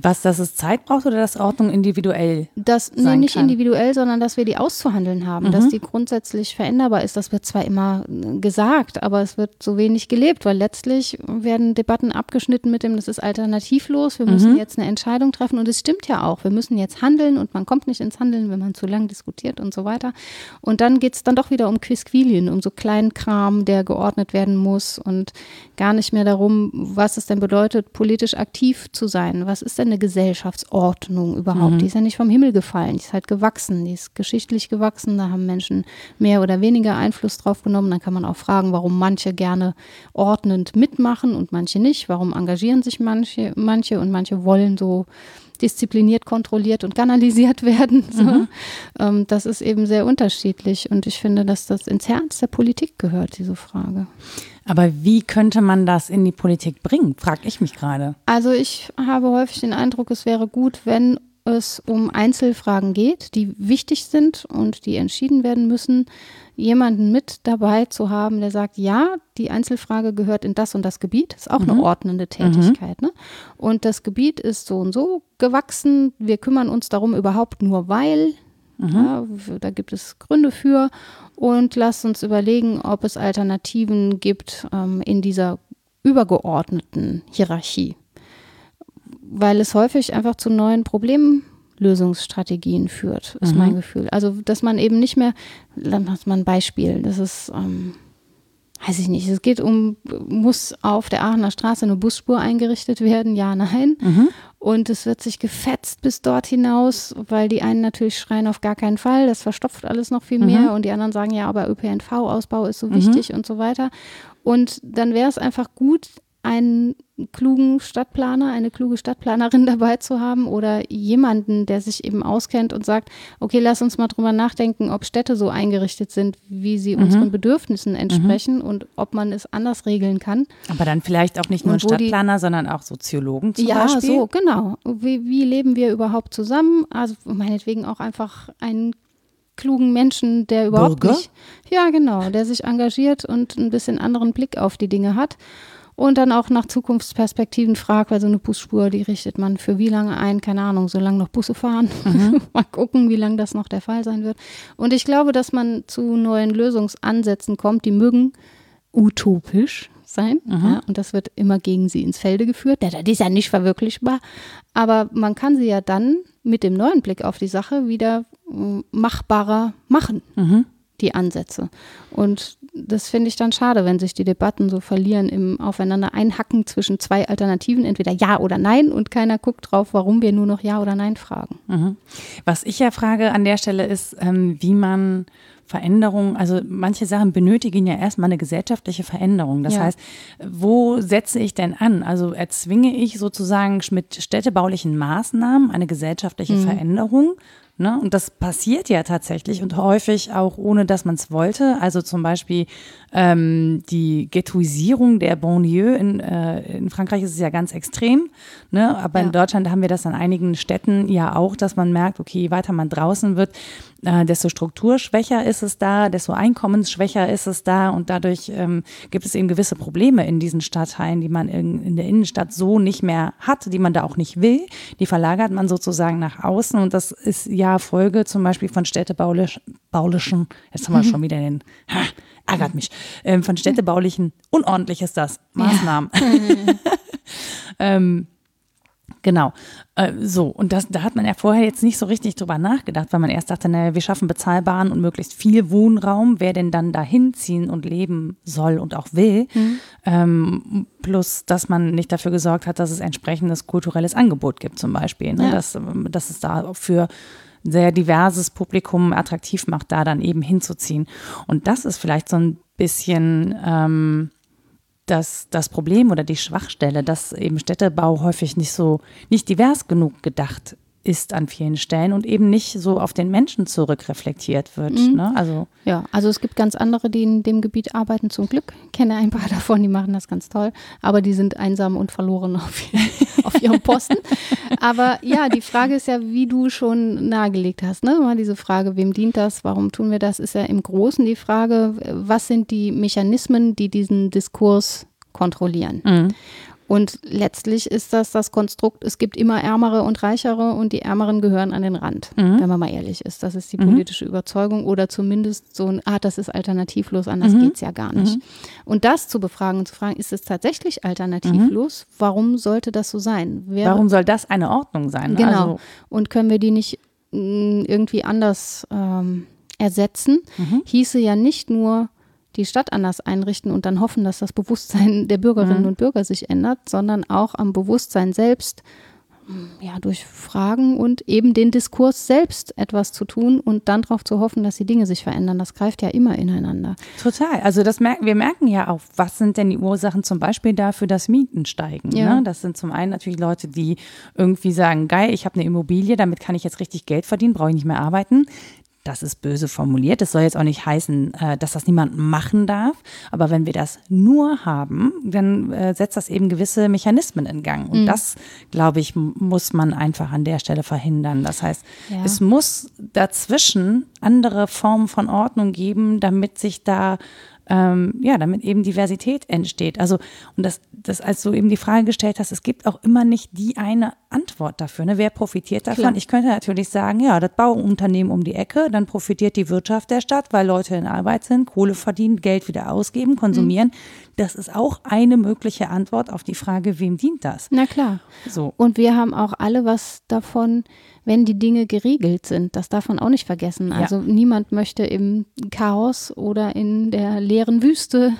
Was, dass es Zeit braucht oder dass Ordnung individuell? Das nee, nicht kann. individuell, sondern dass wir die auszuhandeln haben, dass die grundsätzlich veränderbar ist. Das wird zwar immer äh, gesagt, aber es wird so wenig gelebt, weil letztlich werden Debatten abgeschnitten mit dem, das ist alternativlos, wir müssen jetzt eine Entscheidung treffen und es stimmt ja auch, wir müssen jetzt handeln und man kommt nicht ins Handeln, wenn man zu lang diskutiert und so weiter. Und dann geht es dann doch wieder um Quisquilien, um so Kleinkram, der geordnet werden muss und gar nicht mehr darum, was es denn bedeutet, politisch aktiv zu sein. Was ist denn eine Gesellschaftsordnung überhaupt? Die ist ja nicht vom Himmel gefallen, die ist halt gewachsen, die ist geschichtlich gewachsen, da haben Menschen mehr oder weniger Einfluss drauf genommen. Dann kann man auch fragen, warum manche gerne ordnend mitmachen und manche nicht. Warum engagieren sich manche, manche und manche wollen so diszipliniert, kontrolliert und kanalisiert werden. So. Ähm, das ist eben sehr unterschiedlich und ich finde, dass das ins Herz der Politik gehört, diese Frage. Aber wie könnte man das in die Politik bringen, frage ich mich gerade. Also ich habe häufig den Eindruck, es wäre gut, wenn es um Einzelfragen geht, die wichtig sind und die entschieden werden müssen, jemanden mit dabei zu haben, der sagt, ja, die Einzelfrage gehört in das und das Gebiet, ist auch eine ordnende Tätigkeit. Ne? Und das Gebiet ist so und so gewachsen, wir kümmern uns darum überhaupt nur, weil, ja, da gibt es Gründe für. Und lasst uns überlegen, ob es Alternativen gibt ähm, in dieser übergeordneten Hierarchie. Weil es häufig einfach zu neuen Problemlösungsstrategien führt, ist mein Gefühl. Also, dass man eben nicht mehr, dann macht man ein Beispiel, das ist, ähm, weiß ich nicht, es geht um, muss auf der Aachener Straße eine Busspur eingerichtet werden? Ja, nein. Und es wird sich gefetzt bis dort hinaus, weil die einen natürlich schreien auf gar keinen Fall, das verstopft alles noch viel mehr und die anderen sagen, ja, aber ÖPNV-Ausbau ist so wichtig und so weiter. Und dann wäre es einfach gut, einen klugen Stadtplaner, eine kluge Stadtplanerin dabei zu haben oder jemanden, der sich eben auskennt und sagt, okay, lass uns mal drüber nachdenken, ob Städte so eingerichtet sind, wie sie unseren Bedürfnissen entsprechen und ob man es anders regeln kann. Aber dann vielleicht auch nicht nur ein wo die- Stadtplaner, sondern auch Soziologen zum ja, Beispiel. so, genau. Wie, wie leben wir überhaupt zusammen? Also meinetwegen auch einfach einen klugen Menschen, der überhaupt Bürger? nicht, ja genau, der sich engagiert und ein bisschen anderen Blick auf die Dinge hat und dann auch nach Zukunftsperspektiven fragt, weil so eine Busspur, die richtet man für wie lange ein? Keine Ahnung, solange noch Busse fahren. Mal gucken, wie lange das noch der Fall sein wird. Und ich glaube, dass man zu neuen Lösungsansätzen kommt, die mögen utopisch sein. Ja, und das wird immer gegen sie ins Felde geführt. Das ist ja nicht verwirklichbar. Aber man kann sie ja dann mit dem neuen Blick auf die Sache wieder mm, machbarer machen, die Ansätze. Und das finde ich dann schade, wenn sich die Debatten so verlieren im Aufeinander einhacken zwischen zwei Alternativen, entweder Ja oder Nein und keiner guckt drauf, warum wir nur noch Ja oder Nein fragen. Was ich ja frage an der Stelle ist, ähm, wie man Veränderungen, also manche Sachen benötigen ja erstmal eine gesellschaftliche Veränderung. Das Ja. heißt, wo setze ich denn an? Also erzwinge ich sozusagen mit städtebaulichen Maßnahmen eine gesellschaftliche Veränderung? Ne? Und das passiert ja tatsächlich und häufig auch ohne, dass man es wollte. Also zum Beispiel ähm, die Ghettoisierung der Banlieue in, äh, in Frankreich ist es ja ganz extrem. Ne? Aber Ja. in Deutschland haben wir das an einigen Städten ja auch, dass man merkt, okay, je weiter man draußen wird, äh, desto strukturschwächer ist es da, desto einkommensschwächer ist es da und dadurch ähm, gibt es eben gewisse Probleme in diesen Stadtteilen, die man in, in der Innenstadt so nicht mehr hat, die man da auch nicht will. Die verlagert man sozusagen nach außen und das ist ja Folge zum Beispiel von städtebaulichen, baulischen, jetzt haben wir schon wieder den, ha, ärgert mich, ähm, von städtebaulichen, unordentlich ist das, Maßnahmen. ähm, Genau. Äh, so, und das, da hat man ja vorher jetzt nicht so richtig drüber nachgedacht, weil man erst dachte, naja, wir schaffen bezahlbaren und möglichst viel Wohnraum, wer denn dann dahin ziehen und leben soll und auch will. Mhm. Ähm, plus, dass man nicht dafür gesorgt hat, dass es entsprechendes kulturelles Angebot gibt, zum Beispiel. Ne? Ja. Dass, dass es da für sehr diverses Publikum attraktiv macht, da dann eben hinzuziehen. Und das ist vielleicht so ein bisschen ähm, das, das Problem oder die Schwachstelle, dass eben Städtebau häufig nicht so, nicht divers genug gedacht ist an vielen Stellen und eben nicht so auf den Menschen zurückreflektiert wird. Mhm. Ne? Also ja, also es gibt ganz andere, die in dem Gebiet arbeiten, zum Glück. Ich kenne ein paar davon, die machen das ganz toll, aber die sind einsam und verloren auf, auf ihrem Posten. aber ja, die Frage ist ja, wie du schon nahegelegt hast, ne? Mal diese Frage, wem dient das, warum tun wir das, ist ja im Großen die Frage, was sind die Mechanismen, die diesen Diskurs kontrollieren. Mhm. Und letztlich ist das das Konstrukt, es gibt immer Ärmere und Reichere und die Ärmeren gehören an den Rand, mhm. wenn man mal ehrlich ist. Das ist die mhm. politische mhm. Überzeugung oder zumindest so ein, ah, das ist alternativlos, anders mhm. es ja gar nicht. Mhm. Und das zu befragen und zu fragen, ist es tatsächlich alternativlos? Mhm. Warum sollte das so sein? Wer, Warum soll das eine Ordnung sein? Genau. Also, und können wir die nicht mm, irgendwie anders ähm, ersetzen? Hieße ja nicht nur, die Stadt anders einrichten und dann hoffen, dass das Bewusstsein der Bürgerinnen mhm. und Bürger sich ändert, sondern auch am Bewusstsein selbst, ja, durch Fragen und eben den Diskurs selbst etwas zu tun und dann darauf zu hoffen, dass die Dinge sich verändern. Das greift ja immer ineinander. Total. Also das merken, wir merken ja auch, was sind denn die Ursachen zum Beispiel dafür, dass Mieten steigen. Ja. Ne? Das sind zum einen natürlich Leute, die irgendwie sagen, geil, ich habe eine Immobilie, damit kann ich jetzt richtig Geld verdienen, brauche ich nicht mehr arbeiten das ist böse formuliert. Das soll jetzt auch nicht heißen, äh, dass das niemand machen darf. Aber wenn wir das nur haben, dann äh, setzt das eben gewisse Mechanismen in Gang. Und mhm. das, glaube ich, muss man einfach an der Stelle verhindern. Das heißt, ja. es muss dazwischen andere Formen von Ordnung geben, damit sich da ähm, ja, damit eben Diversität entsteht. Also, und das, das, als du eben die Frage gestellt hast, es gibt auch immer nicht die eine Antwort dafür. Ne? Wer profitiert davon? Klar. Ich könnte natürlich sagen, ja, das Bauunternehmen um die Ecke, dann profitiert die Wirtschaft der Stadt, weil Leute in Arbeit sind, Kohle verdienen, Geld wieder ausgeben, konsumieren. Mhm. Das ist auch eine mögliche Antwort auf die Frage, wem dient das? Na klar. So. Und wir haben auch alle was davon, wenn die Dinge geregelt sind. Das darf man auch nicht vergessen. Also ja. niemand möchte im Chaos oder in der leeren Wüste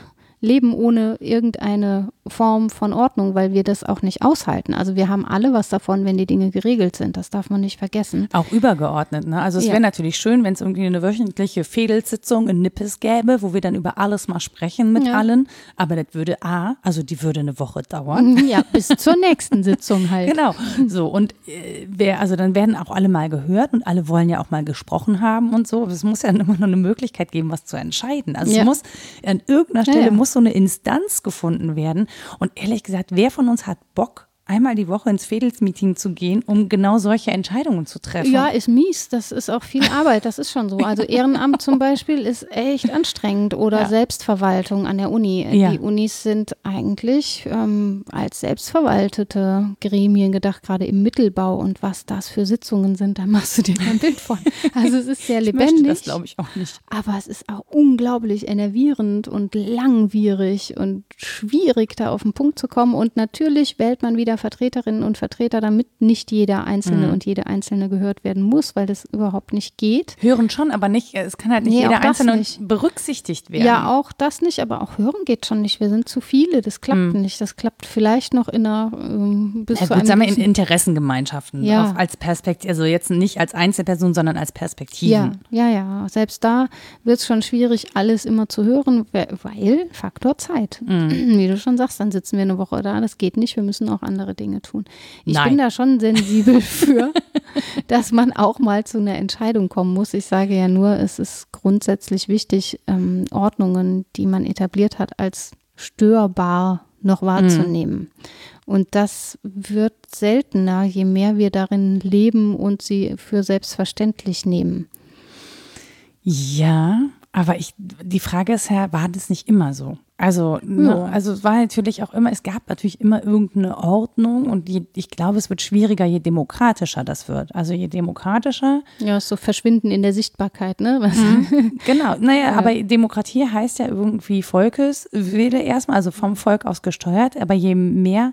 leben ohne irgendeine Form von Ordnung, weil wir das auch nicht aushalten. Also wir haben alle was davon, wenn die Dinge geregelt sind. Das darf man nicht vergessen. Auch übergeordnet. Ne? Also es ja. wäre natürlich schön, wenn es irgendwie eine wöchentliche Fädelsitzung in Nippes gäbe, wo wir dann über alles mal sprechen mit ja. allen. Aber das würde A, also die würde eine Woche dauern. Ja, bis zur nächsten Sitzung halt. Genau. So und äh, wer, also dann werden auch alle mal gehört und alle wollen ja auch mal gesprochen haben und so. Es muss ja immer noch eine Möglichkeit geben, was zu entscheiden. Also ja. es muss an irgendeiner Stelle muss so eine Instanz gefunden werden. Und ehrlich gesagt, wer von uns hat Bock, einmal die Woche ins Fädelsmeeting zu gehen, um genau solche Entscheidungen zu treffen. Ja, ist mies. Das ist auch viel Arbeit. Das ist schon so. Also Ehrenamt zum Beispiel ist echt anstrengend oder ja. Selbstverwaltung an der Uni. Ja. Die Unis sind eigentlich ähm, als selbstverwaltete Gremien gedacht, gerade im Mittelbau und was das für Sitzungen sind, da machst du dir ein Bild von. Also es ist sehr lebendig. das glaube ich auch nicht. Aber es ist auch unglaublich enervierend und langwierig und schwierig, da auf den Punkt zu kommen. Und natürlich wählt man wieder Vertreterinnen und Vertreter, damit nicht jeder Einzelne mhm. und jede Einzelne gehört werden muss, weil das überhaupt nicht geht. Hören schon, aber nicht, es kann halt nicht nee, jeder Einzelne nicht. berücksichtigt werden. Ja, auch das nicht, aber auch hören geht schon nicht. Wir sind zu viele, das klappt mhm. nicht. Das klappt vielleicht noch in einer ähm, bis ja, zu gut, sagen wir in Interessengemeinschaften ja. als Perspektive, also jetzt nicht als Einzelperson, sondern als Perspektive. Ja, ja, ja. Selbst da wird es schon schwierig, alles immer zu hören, weil Faktor Zeit. Mhm. Wie du schon sagst, dann sitzen wir eine Woche da, das geht nicht, wir müssen auch andere andere Dinge tun. Ich Nein. bin da schon sensibel für, dass man auch mal zu einer Entscheidung kommen muss. Ich sage ja nur, es ist grundsätzlich wichtig, ähm, Ordnungen, die man etabliert hat, als störbar noch wahrzunehmen. Mhm. Und das wird seltener, je mehr wir darin leben und sie für selbstverständlich nehmen. Ja, aber ich, die Frage ist ja, war das nicht immer so? Also, ja. also es war natürlich auch immer, es gab natürlich immer irgendeine Ordnung und die, ich glaube, es wird schwieriger, je demokratischer das wird. Also je demokratischer. Ja, so verschwinden in der Sichtbarkeit, ne? Mhm. Genau, naja, ja. aber Demokratie heißt ja irgendwie Volkeswille erstmal, also vom Volk aus gesteuert, aber je mehr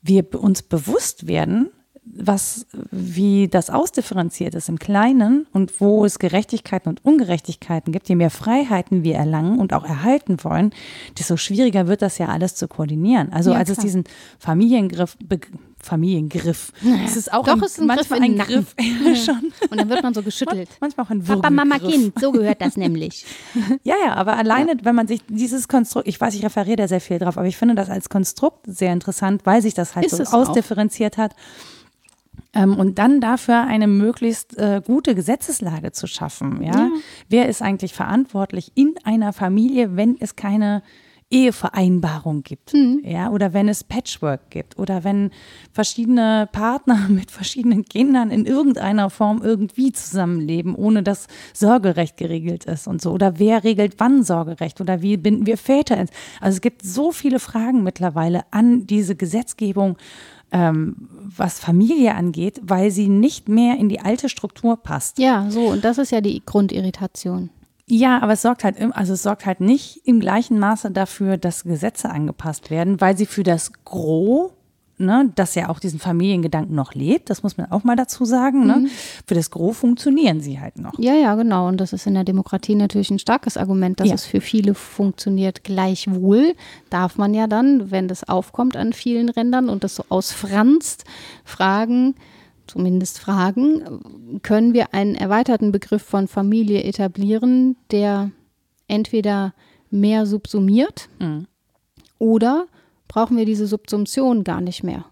wir uns bewusst werden, was, wie das ausdifferenziert ist im Kleinen und wo es Gerechtigkeiten und Ungerechtigkeiten gibt, je mehr Freiheiten wir erlangen und auch erhalten wollen, desto schwieriger wird das ja alles zu koordinieren. Also Ja, als es klar. diesen Familiengriff, Be Familiengriff, es ist auch Doch, ein, es ist ein Griff manchmal in ein. Griff, schon, Und dann wird man so geschüttelt. manchmal auch ein Papa, Mama. Kind, so gehört das nämlich. Ja, ja, aber alleine, wenn man sich dieses Konstrukt, ich weiß, ich referiere da sehr viel drauf, aber ich finde das als Konstrukt sehr interessant, weil sich das halt Ist so es auch. ausdifferenziert hat. Ähm, und dann dafür eine möglichst äh, gute Gesetzeslage zu schaffen. Ja? Wer ist eigentlich verantwortlich in einer Familie, wenn es keine Ehevereinbarung gibt, Mhm. ja, oder wenn es Patchwork gibt oder wenn verschiedene Partner mit verschiedenen Kindern in irgendeiner Form irgendwie zusammenleben, ohne dass Sorgerecht geregelt ist und so. Oder wer regelt wann Sorgerecht oder wie binden wir Väter ins? Also es gibt so viele Fragen mittlerweile an diese Gesetzgebung, ähm, was Familie angeht, weil sie nicht mehr in die alte Struktur passt. Ja, so, und das ist ja die Grundirritation. Ja, aber es sorgt halt, also es sorgt halt nicht im gleichen Maße dafür, dass Gesetze angepasst werden, weil sie für das Gros, ne, das ja auch diesen Familiengedanken noch lebt, das muss man auch mal dazu sagen, ne, für das Gros funktionieren sie halt noch. Ja, ja, genau. Und das ist in der Demokratie natürlich ein starkes Argument, dass Ja. es für viele funktioniert. Gleichwohl darf man ja dann, wenn das aufkommt an vielen Rändern und das so ausfranst, fragen, zumindest fragen, können wir einen erweiterten Begriff von Familie etablieren, der entweder mehr subsumiert Mhm. oder brauchen wir diese Subsumption gar nicht mehr?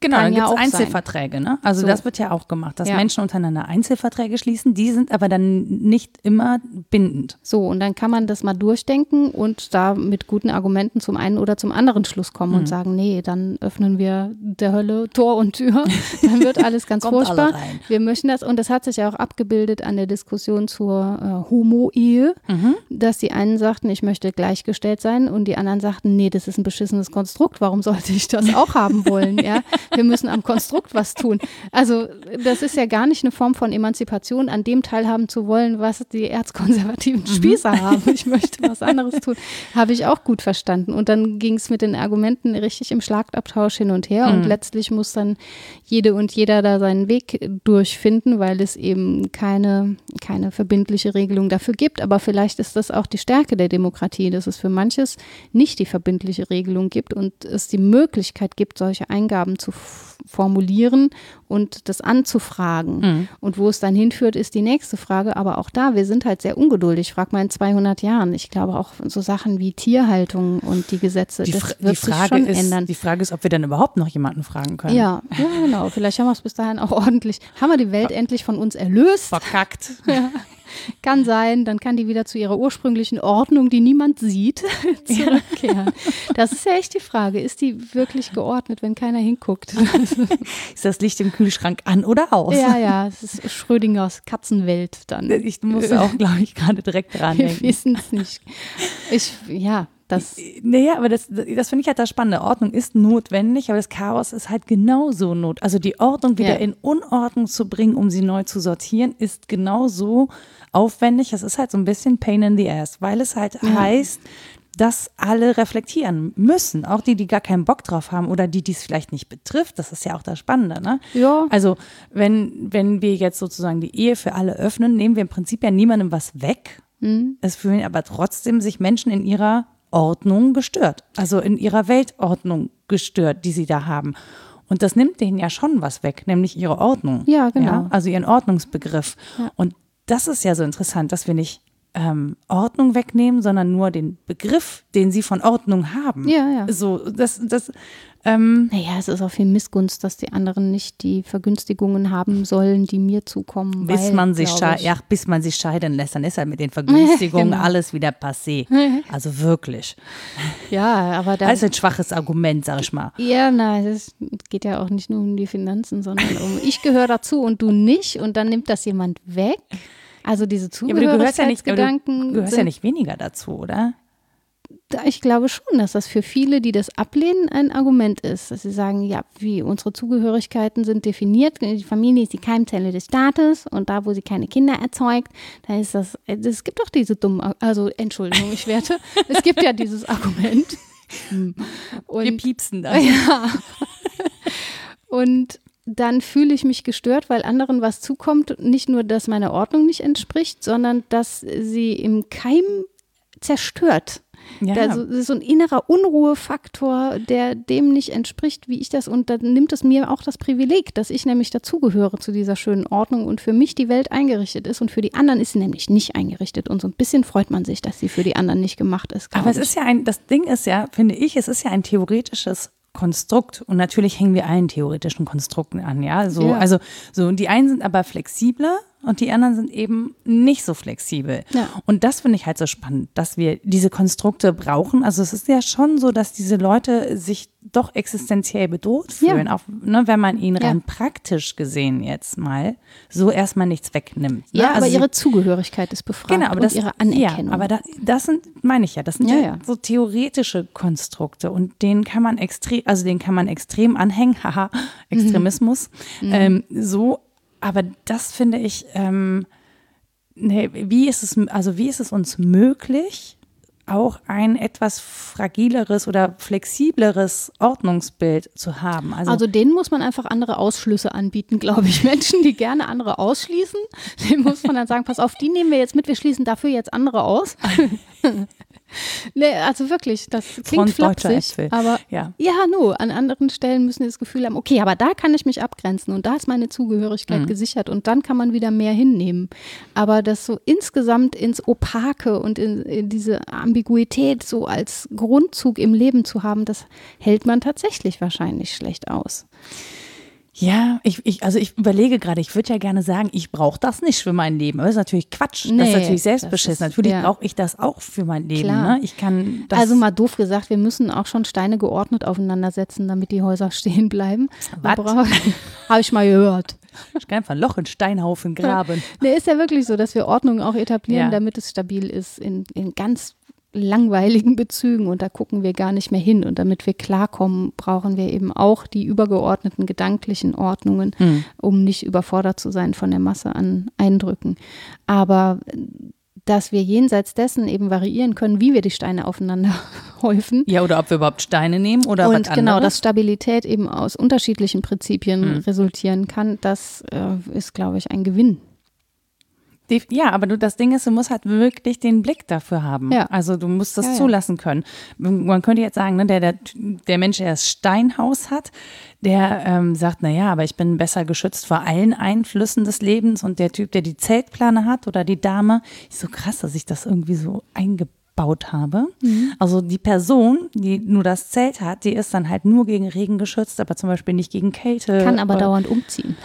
Genau, Kann dann ja gibt es. Einzelverträge, ne? Also So. das wird ja auch gemacht, dass Ja. Menschen untereinander Einzelverträge schließen, die sind aber dann nicht immer bindend. So, und dann kann man das mal durchdenken und da mit guten Argumenten zum einen oder zum anderen Schluss kommen Mhm. und sagen, nee, dann öffnen wir der Hölle Tor und Tür, dann wird alles ganz furchtbar. Wir möchten das, und das hat sich ja auch abgebildet an der Diskussion zur äh, Homo-Ehe, Mhm. dass die einen sagten, ich möchte gleichgestellt sein und die anderen sagten, nee, das ist ein beschissenes Konstrukt, warum sollte ich das auch haben wollen? Ja, wir müssen am Konstrukt was tun. Also das ist ja gar nicht eine Form von Emanzipation, an dem teilhaben zu wollen, was die erzkonservativen Spießer haben. Ich möchte was anderes tun. Habe ich auch gut verstanden. Und dann ging es mit den Argumenten richtig im Schlagabtausch hin und her. Und letztlich muss dann jede und jeder da seinen Weg durchfinden, weil es eben keine, keine verbindliche Regelung dafür gibt. Aber vielleicht ist das auch die Stärke der Demokratie, dass es für manches nicht die verbindliche Regelung gibt und es die Möglichkeit gibt, solche Eingaben zu f- formulieren und das anzufragen. Und wo es dann hinführt, ist die nächste Frage. Aber auch da, wir sind halt sehr ungeduldig. Frag mal in 200 Jahren. Ich glaube auch so Sachen wie Tierhaltung und die Gesetze, Die, das wird sich schon ist, ändern. die Frage ist, ob wir dann überhaupt noch jemanden fragen können. Ja, ja, genau. Vielleicht haben wir es bis dahin auch ordentlich. Haben wir die Welt endlich von uns erlöst? Verkackt. Kann sein, dann kann die wieder zu ihrer ursprünglichen Ordnung, die niemand sieht, zurückkehren. Das ist ja echt die Frage. Ist die wirklich geordnet, wenn keiner hinguckt? Ist das Licht im Kühlschrank an oder aus? ja, ja, es ist Schrödingers Katzenwelt dann. Ich musste auch, glaube ich, gerade direkt dran Wir denken. wissen es nicht. Ich, ja, das, Naja, aber das, das finde ich halt das Spannende. Ordnung ist notwendig, aber das Chaos ist halt genauso not. Also die Ordnung wieder Ja. in Unordnung zu bringen, um sie neu zu sortieren, ist genauso aufwendig. Es ist halt so ein bisschen Pain in the Ass, weil es halt heißt, dass alle reflektieren müssen. Auch die, die gar keinen Bock drauf haben oder die, die es vielleicht nicht betrifft. Das ist ja auch das Spannende. Ne? Ja. Also wenn, wenn wir jetzt sozusagen die Ehe für alle öffnen, nehmen wir im Prinzip ja niemandem was weg. Es fühlen aber trotzdem sich Menschen in ihrer Ordnung gestört. Also in ihrer Weltordnung gestört, die sie da haben. Und das nimmt denen ja schon was weg, nämlich ihre Ordnung. Ja, genau. also ihren Ordnungsbegriff. Und das ist ja so interessant, dass wir nicht ähm, Ordnung wegnehmen, sondern nur den Begriff, den sie von Ordnung haben. Ja, ja. So, das, das, ähm, naja, es ist auch viel Missgunst, dass die anderen nicht die Vergünstigungen haben sollen, die mir zukommen. bis weil, man sich ja, bis man sich scheiden lässt, dann ist halt mit den Vergünstigungen Genau. alles wieder passé. Also wirklich. Ja, aber da. Das ist ein schwaches Argument, sag ich mal. Ja, nein, es geht ja auch nicht nur um die Finanzen, sondern um ich gehöre dazu und du nicht und dann nimmt das jemand weg. Also diese Ja, aber du gehörst ja nicht, Zugehörigkeitsgedanken. du gehörst ja nicht weniger dazu, oder? Ich glaube schon, dass das für viele, die das ablehnen, ein Argument ist. Dass sie sagen, ja, wie unsere Zugehörigkeiten sind definiert. Die Familie ist die Keimzelle des Staates und da, wo sie keine Kinder erzeugt, da ist das, es gibt doch diese dummen, also Entschuldigung, ich werte, es gibt ja dieses Argument. Und Wir piepsen da. ja. Und dann fühle ich mich gestört, weil anderen was zukommt. Nicht nur, dass meine Ordnung nicht entspricht, sondern dass sie im Keim zerstört. Ja. Da so, das ist so ein innerer Unruhefaktor, der dem nicht entspricht, wie ich das. Und dann nimmt es mir auch das Privileg, dass ich nämlich dazugehöre zu dieser schönen Ordnung und für mich die Welt eingerichtet ist und für die anderen ist sie nämlich nicht eingerichtet. Und so ein bisschen freut man sich, dass sie für die anderen nicht gemacht ist. Aber es ich. ist ja ein, das Ding ist ja, finde ich, es ist ja ein theoretisches Konstrukt und natürlich hängen wir allen theoretischen Konstrukten an, ja. So, Ja. also so und die einen sind aber flexibler und die anderen sind eben nicht so flexibel. Ja. Und das finde ich halt so spannend, dass wir diese Konstrukte brauchen. Also es ist ja schon so, dass diese Leute sich doch existenziell bedroht Ja. fühlen, auch ne, wenn man ihnen Ja. rein praktisch gesehen jetzt mal so erstmal nichts wegnimmt. Ne? ja, aber Also sie- ihre Zugehörigkeit ist befragt Genau, aber und das, ihre Anerkennung. Ja, aber da, das sind, meine ich ja, das sind ja, Ja, ja. so theoretische Konstrukte und denen kann man extrem, also den kann man extrem anhängen, haha, Extremismus, Mhm. ähm, so, aber das finde ich, ähm, nee, wie ist es, also wie ist es uns möglich, auch ein etwas fragileres oder flexibleres Ordnungsbild zu haben? Also, Also denen muss man einfach andere Ausschlüsse anbieten, glaube ich. Menschen, die gerne andere ausschließen, denen muss man dann sagen, pass auf, die nehmen wir jetzt mit, wir schließen dafür jetzt andere aus. nee, also wirklich, das klingt flapsig, Äpfel. aber ja. ja, no, an anderen Stellen müssen sie das Gefühl haben, okay, aber da kann ich mich abgrenzen und da ist meine Zugehörigkeit Mhm. gesichert und dann kann man wieder mehr hinnehmen. Aber das so insgesamt ins Opake und in, in diese Ambiguität so als Grundzug im Leben zu haben, das hält man tatsächlich wahrscheinlich schlecht aus. Ja, ich, ich, also ich überlege gerade, ich würde ja gerne sagen, ich brauche das nicht für mein Leben. Aber das ist natürlich Quatsch. das Nee, ist natürlich das selbstbeschissen. ist- Natürlich ja. brauche ich das auch für mein Leben. Klar. Ne? Ich kann das. also mal doof gesagt, wir müssen auch schon Steine geordnet aufeinandersetzen, damit die Häuser stehen bleiben. Habe ich mal gehört. ich kann einfach ein Loch in Steinhaufen graben. Nee, ist ja wirklich so, dass wir Ordnung auch etablieren, Ja. damit es stabil ist in, in ganz langweiligen Bezügen und da gucken wir gar nicht mehr hin. Und damit wir klarkommen, brauchen wir eben auch die übergeordneten gedanklichen Ordnungen, Hm. um nicht überfordert zu sein von der Masse an Eindrücken. Aber äh, dass wir jenseits dessen eben variieren können, wie wir die Steine aufeinander häufen. Ja, oder ob wir überhaupt Steine nehmen oder Und was genau, dass. Stabilität eben aus unterschiedlichen Prinzipien Hm. resultieren kann, das äh, ist, glaube ich, ein Gewinn. Def- Ja, aber du, das Ding ist, du musst halt wirklich den Blick dafür haben. Ja. Also du musst das Ja, ja. zulassen können. Man könnte jetzt sagen, ne, der, der, der Mensch, der das Steinhaus hat, der ähm, sagt, na ja, aber ich bin besser geschützt vor allen Einflüssen des Lebens und der Typ, der die Zeltplane hat oder die Dame, ist so krass, dass ich das irgendwie so eingebaut habe. Mhm. Also die Person, die nur das Zelt hat, die ist dann halt nur gegen Regen geschützt, aber zum Beispiel nicht gegen Kälte. Kann aber dauernd umziehen.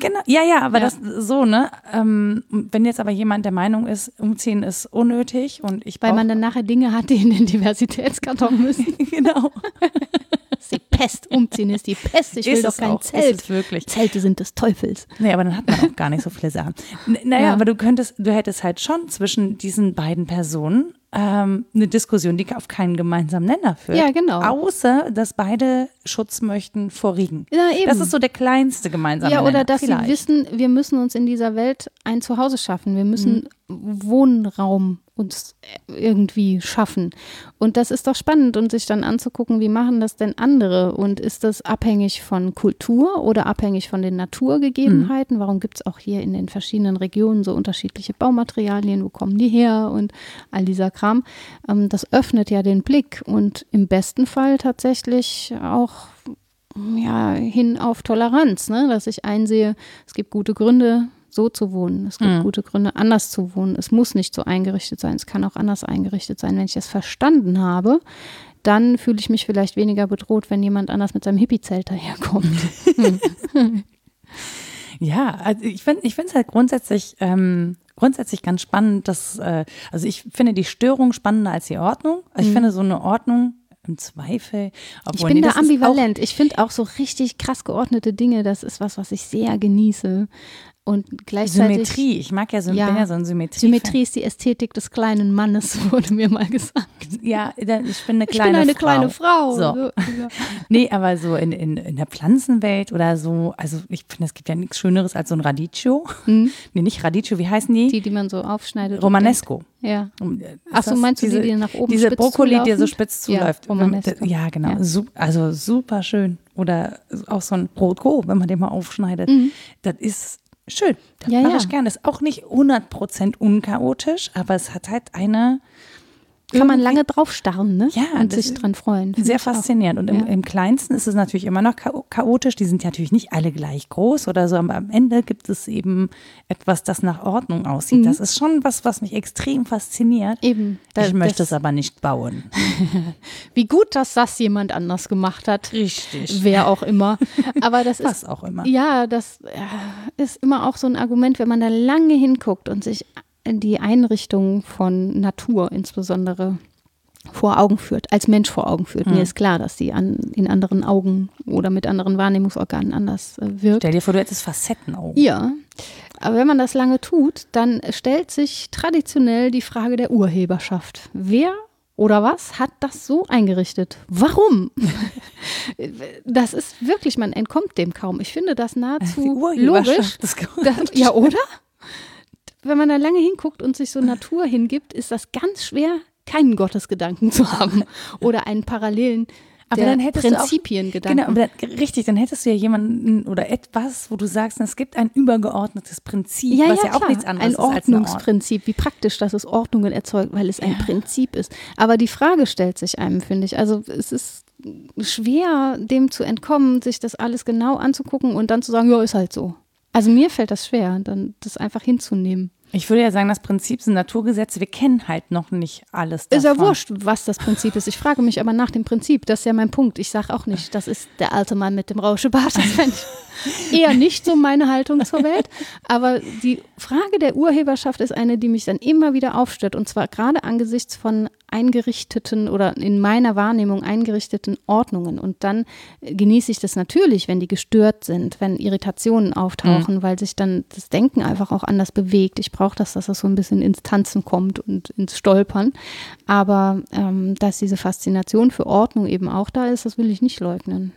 Genau, ja, ja, aber Ja. das so, ne? Ähm, wenn jetzt aber jemand der Meinung ist, umziehen ist unnötig und ich Weil man dann nachher Dinge hat, die in den Diversitätskarton müssen. genau. Das ist die Pest. Umziehen ist die Pest. Ich will Ist doch kein auch, ist Zelt. es wirklich. Zelte sind des Teufels. Nee, aber dann hat man auch gar nicht so viele Sachen. N naja, Ja. aber du könntest, du hättest halt schon zwischen diesen beiden Personen ähm, eine Diskussion, die auf keinen gemeinsamen Nenner führt. Ja, genau. Außer, dass beide Schutz möchten vor Regen. Ja, eben. Das ist so der kleinste gemeinsame ja, Nenner. oder dass Vielleicht. sie wissen, wir müssen uns in dieser Welt ein Zuhause schaffen. Wir müssen Wohnraum uns irgendwie schaffen. Und das ist doch spannend und sich dann anzugucken, wie machen das denn andere? Und ist das abhängig von Kultur oder abhängig von den Naturgegebenheiten? Warum gibt es auch hier in den verschiedenen Regionen so unterschiedliche Baumaterialien? Wo kommen die her? Und all dieser Kram. Ähm, das öffnet ja den Blick und im besten Fall tatsächlich auch ja, hin auf Toleranz, ne? dass ich einsehe, es gibt gute Gründe, so zu wohnen. Es gibt Mhm. gute Gründe, anders zu wohnen. Es muss nicht so eingerichtet sein. Es kann auch anders eingerichtet sein. Wenn ich das verstanden habe, dann fühle ich mich vielleicht weniger bedroht, wenn jemand anders mit seinem Hippie-Zelt daherkommt. Ja, also ich finde es halt grundsätzlich, ähm, grundsätzlich ganz spannend, dass, äh, also ich finde die Störung spannender als die Ordnung. Also ich finde so eine Ordnung im Zweifel. Mhm. Ich Obwohl, bin nee, da ambivalent. Ich finde auch so richtig krass geordnete Dinge, das ist was, was ich sehr genieße. Und gleichzeitig. Symmetrie. Ich mag ja, Sym Ja. bin ja so ein Symmetrie. Symmetrie ist die Ästhetik des kleinen Mannes, wurde mir mal gesagt. Ja, ich bin eine Ich kleine bin eine Frau. kleine Frau. So. So, ja. Nee, aber so in, in, in der Pflanzenwelt oder so, also ich finde, es gibt ja nichts Schöneres als so ein Radicchio. Nee, nicht Radicchio, wie heißen die? Hm? Die, die man so aufschneidet. Romanesco. Ja. Äh, Ach so, meinst du die, diese, die nach oben Diese spitz Brokkoli, die so spitz Ja, zuläuft. Romanesco. Ja, genau. Ja. Sup- also super schön. oder auch so ein Brotko, wenn man den mal aufschneidet. Das ist schön. Das Ja, mache ja. ich gerne. Ist auch nicht 100% unchaotisch, aber es hat halt eine Kann man lange drauf starren, ne? Ja, und sich ist dran freuen. Sehr auch. faszinierend. Und im, Ja. im Kleinsten ist es natürlich immer noch chao- chaotisch. Die sind ja natürlich nicht alle gleich groß oder so, aber am Ende gibt es eben etwas, das nach Ordnung aussieht. Mhm. Das ist schon was, was mich extrem fasziniert. Eben. Da- ich möchte es aber nicht bauen. Wie gut, dass das jemand anders gemacht hat. Richtig. Wer auch immer. Aber das ist Was auch immer. Ja, das äh, ist immer auch so ein Argument, wenn man da lange hinguckt und sich die Einrichtung von Natur insbesondere vor Augen führt, als Mensch vor Augen führt. Hm. Mir ist klar, dass die an, in anderen Augen oder mit anderen Wahrnehmungsorganen anders äh, wirkt. Stell dir vor, du hättest Facettenaugen. Ja, aber wenn man das lange tut, dann stellt sich traditionell die Frage der Urheberschaft. Wer oder was hat das so eingerichtet? Warum? Das ist wirklich, man entkommt dem kaum. Ich finde das nahezu logisch. Das, ja, oder? Wenn man da lange hinguckt und sich so Natur hingibt, ist das ganz schwer, keinen Gottesgedanken zu haben oder einen parallelen Aber der dann hättest du auch-. Genau, aber dann, richtig, dann hättest du ja jemanden oder etwas, wo du sagst, es gibt ein übergeordnetes Prinzip, was ja, auch klar. nichts anderes ein ist Ordnung. Ordnungsprinzip. Wie praktisch, dass es Ordnungen erzeugt, weil es ein Prinzip ist. Aber die Frage stellt sich einem, finde ich. Also es ist schwer, dem zu entkommen, sich das alles genau anzugucken und dann zu sagen, ja, ist halt so. Also mir fällt das schwer, dann das einfach hinzunehmen. Ich würde ja sagen, das Prinzip sind Naturgesetze. Wir kennen halt noch nicht alles davon. Ist ja wurscht, was das Prinzip ist. Ich frage mich aber nach dem Prinzip. Das ist ja mein Punkt. Ich sage auch nicht, das ist der alte Mann mit dem Rauschebart. Das fände ich eher nicht so meine Haltung zur Welt. Aber die Frage der Urheberschaft ist eine, die mich dann immer wieder aufstört. Und zwar gerade angesichts von eingerichteten oder in meiner Wahrnehmung eingerichteten Ordnungen. Und dann genieße ich das natürlich, wenn die gestört sind, wenn Irritationen auftauchen, weil sich dann das Denken einfach auch anders bewegt. Ich brauche das, dass das so ein bisschen ins Tanzen kommt und ins Stolpern. Aber ähm, dass diese Faszination für Ordnung eben auch da ist, das will ich nicht leugnen.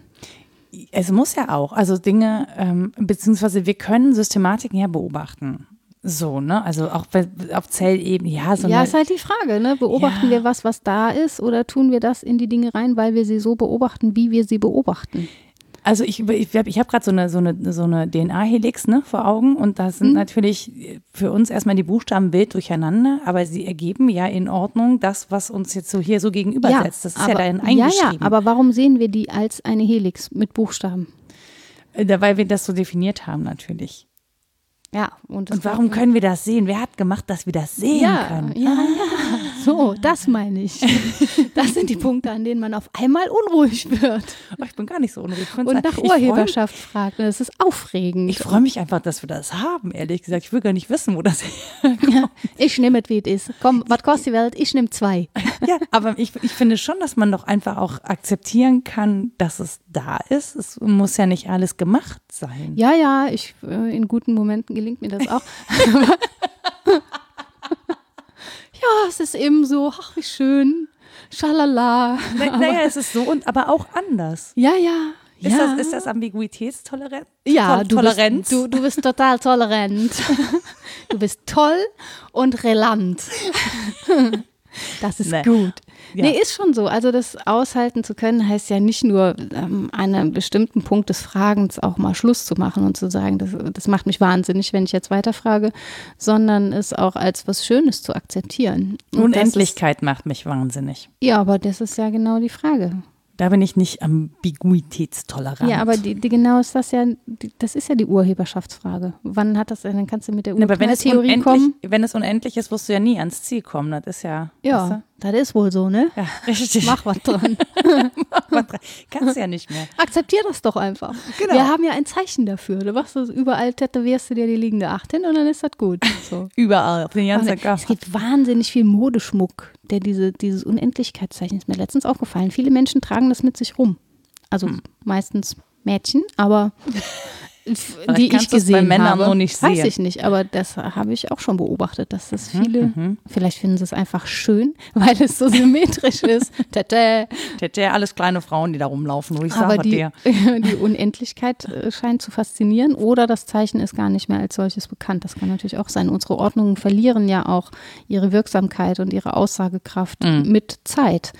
Es muss ja auch, also Dinge, ähm, beziehungsweise wir können Systematiken ja beobachten. So, ne? Also auch auf Zellebene, ja, so ja, ist halt die Frage, ne? Beobachten Ja. wir was, was da ist, oder tun wir das in die Dinge rein, weil wir sie so beobachten, wie wir sie beobachten? Also ich, ich, hab- ich habe gerade so eine, so eine, so eine DNA-Helix ne, vor Augen und da Mhm. sind natürlich für uns erstmal die Buchstaben wild durcheinander, aber sie ergeben ja in Ordnung das, was uns jetzt so hier so gegenübersetzt. das ist ja aber, darin ja, eingeschrieben. ja, aber warum sehen wir die als eine Helix mit Buchstaben? Äh, da- weil wir das so definiert haben natürlich. Ja, und, das Und warum können wir das sehen? Wer hat gemacht, dass wir das sehen ja, können? ja, ja, so, das meine ich. Das sind die Punkte, an denen man auf einmal unruhig wird Oh, ich bin gar nicht so unruhig. Und ein- nach ich freu- Urheberschaft fragt. Das ist aufregend. Ich freue mich einfach, dass wir das haben, ehrlich gesagt. Ich will gar nicht wissen, wo das Ja, ich nehme es, wie es ist. Komm, was kostet die Welt? Ich nehme zwei. Ja, aber ich, ich finde schon, dass man doch einfach auch akzeptieren kann, dass es da ist. Es muss ja nicht alles gemacht sein. Ja, ja, ich, äh, in guten Momenten gelingt mir das auch. ja, es ist eben so, ach, wie schön. Schalala. Na, naja, es ist so und aber auch anders. Ja, ja. Ist, ja. das, ist das Ambiguitätstoleranz? Ja, Tol- du Toleranz? bist, du, du bist total tolerant. Du bist toll und relant. Das ist Nee. gut. Ja. Nee, ist schon so. Also das aushalten zu können, heißt ja nicht nur ähm, an einem bestimmten Punkt des Fragens auch mal Schluss zu machen und zu sagen, das, das macht mich wahnsinnig, wenn ich jetzt weiterfrage, sondern es auch als was Schönes zu akzeptieren. Und Unendlichkeit macht mich wahnsinnig. Ist, ja, aber das ist ja genau die Frage. Da bin ich nicht ambiguitätstolerant. Ja, aber die, die genau ist das ja, die, das ist ja die Urheberschaftsfrage. Wann hat das, dann kannst du mit der unendlich, kommen. wenn es unendlich ist, wirst du ja nie ans Ziel kommen. Das ist ja. Ja, Weißt das ist wohl so, ne? ja richtig. Mach was dran. Kannst du ja nicht mehr. Akzeptier das doch einfach. Genau. Wir haben ja ein Zeichen dafür. Du machst das überall, tätowierst du dir die liegende Acht hin und dann ist das gut. So. Überall, auf den ganzen Es Körper. gibt wahnsinnig viel Modeschmuck, der diese, dieses Unendlichkeitszeichen ist mir letztens aufgefallen. Viele Menschen tragen das mit sich rum. Also Hm. meistens Mädchen, aber Vielleicht die ich es bei gesehen Männern habe. nur nicht Weiß sehen. ich nicht, aber das habe ich auch schon beobachtet, dass das Mhm, viele, vielleicht finden sie es einfach schön, weil es so symmetrisch ist. Tete. Ja alles kleine Frauen, die da rumlaufen, wo ich Aber sage die, dir. die Unendlichkeit äh, scheint zu faszinieren oder das Zeichen ist gar nicht mehr als solches bekannt. Das kann natürlich auch sein. Unsere Ordnungen verlieren ja auch ihre Wirksamkeit und ihre Aussagekraft Mhm. mit Zeit.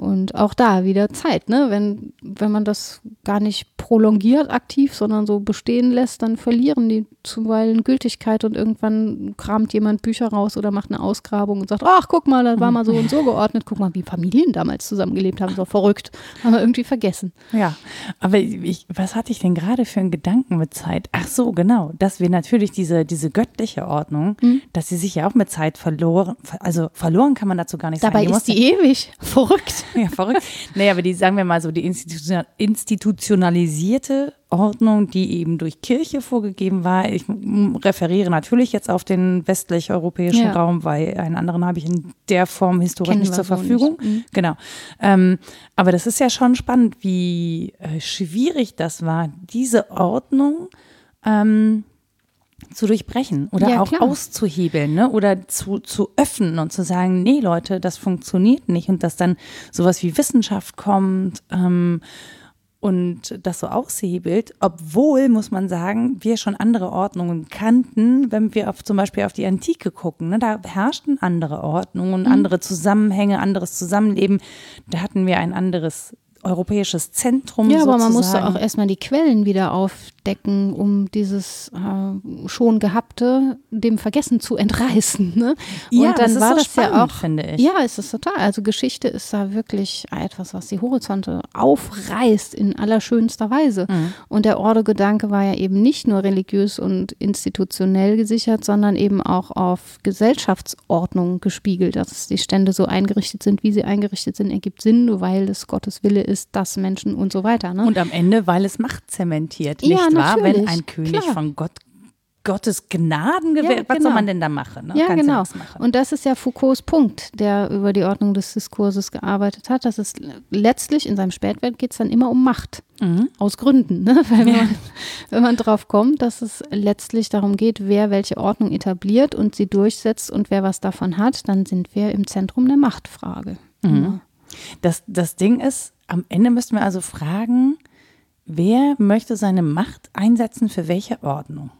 Und auch da wieder Zeit, ne? Wenn, wenn man das gar nicht prolongiert aktiv, sondern so bestehen lässt, dann verlieren die zuweilen Gültigkeit und irgendwann kramt jemand Bücher raus oder macht eine Ausgrabung und sagt, ach, guck mal, das war mal so und so geordnet, guck mal, wie Familien damals zusammengelebt haben, so verrückt. Haben wir irgendwie vergessen. Ja, aber ich, was hatte ich denn gerade für einen Gedanken mit Zeit? Ach so, genau, dass wir natürlich diese, diese göttliche Ordnung, mhm. dass sie sich ja auch mit Zeit verloren, also verloren kann man dazu gar nicht Dabei sagen. Dabei ist die ewig. Verrückt. ja, verrückt. Nee, aber die, sagen wir mal so, die institutionalisierte Ordnung, die eben durch Kirche vorgegeben war. Ich referiere natürlich jetzt auf den westlich-europäischen ja. Raum, weil einen anderen habe ich in der Form historisch nicht zur Verfügung. Nicht. Mhm. Genau. Ähm, aber das ist ja schon spannend, wie äh, schwierig das war, diese Ordnung ähm, zu durchbrechen oder ja, auch klar. auszuhebeln ne? oder zu, zu öffnen und zu sagen, nee Leute, das funktioniert nicht und dass dann sowas wie Wissenschaft kommt ähm, und das so aushebelt, obwohl, muss man sagen, wir schon andere Ordnungen kannten, wenn wir auf, zum Beispiel auf die Antike gucken. Ne? Da herrschten andere Ordnungen, mhm. andere Zusammenhänge, anderes Zusammenleben. Da hatten wir ein anderes europäisches Zentrum. Ja, aber man musste auch erstmal die Quellen wieder aufdecken, um dieses äh, schon Gehabte dem Vergessen zu entreißen. Ne? Und ja, dann das war so das spannend, ja auch, finde ich. Ja, ist es total. Also Geschichte ist da wirklich etwas, was die Horizonte aufreißt in allerschönster Weise. Mhm. Und der Ordo-Gedanke war ja eben nicht nur religiös und institutionell gesichert, sondern eben auch auf Gesellschaftsordnung gespiegelt. Dass die Stände so eingerichtet sind, wie sie eingerichtet sind, ergibt Sinn, weil es Gottes Wille ist, dass Menschen und so weiter. Ne? Und am Ende, weil es Macht zementiert, nicht ja, wahr? Wenn ein König klar. von Gott Gottes Gnaden gewährt. Ja, genau. Was soll genau. man denn da machen? Ne? Ja, Kannst genau. Und das ist ja Foucaults Punkt, der über die Ordnung des Diskurses gearbeitet hat. Das ist letztlich in seinem Spätwerk geht es dann immer um Macht. Mhm. Aus Gründen, ne? Weil ja. man, wenn man drauf kommt, dass es letztlich darum geht, wer welche Ordnung etabliert und sie durchsetzt und wer was davon hat, dann sind wir im Zentrum der Machtfrage. Mhm. Das, das Ding ist, am Ende müssten wir also fragen, wer möchte seine Macht einsetzen für welche Ordnung?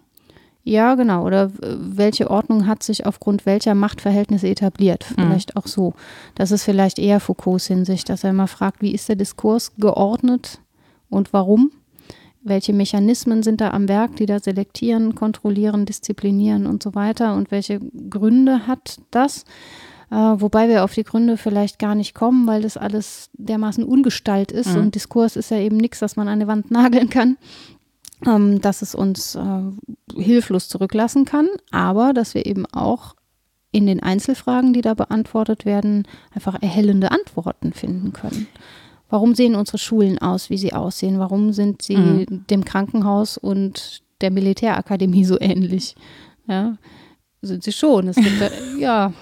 Ja, genau. Oder welche Ordnung hat sich aufgrund welcher Machtverhältnisse etabliert? Mhm. Vielleicht mhm. auch so. Das ist vielleicht eher Foucaults Hinsicht, dass er immer fragt, wie ist der Diskurs geordnet und warum? Welche Mechanismen sind da am Werk, die da selektieren, kontrollieren, disziplinieren und so weiter? Und welche Gründe hat das? Äh, wobei wir auf die Gründe vielleicht gar nicht kommen, weil das alles dermaßen ungestalt ist mhm. und Diskurs ist ja eben nichts, das man an die Wand nageln kann. Ähm, dass es uns äh, hilflos zurücklassen kann, aber dass wir eben auch in den Einzelfragen, die da beantwortet werden, einfach erhellende Antworten finden können. Warum sehen unsere Schulen aus, wie sie aussehen? Warum sind sie mhm. dem Krankenhaus und der Militärakademie so ähnlich? Ja, sind sie schon. Es gibt ja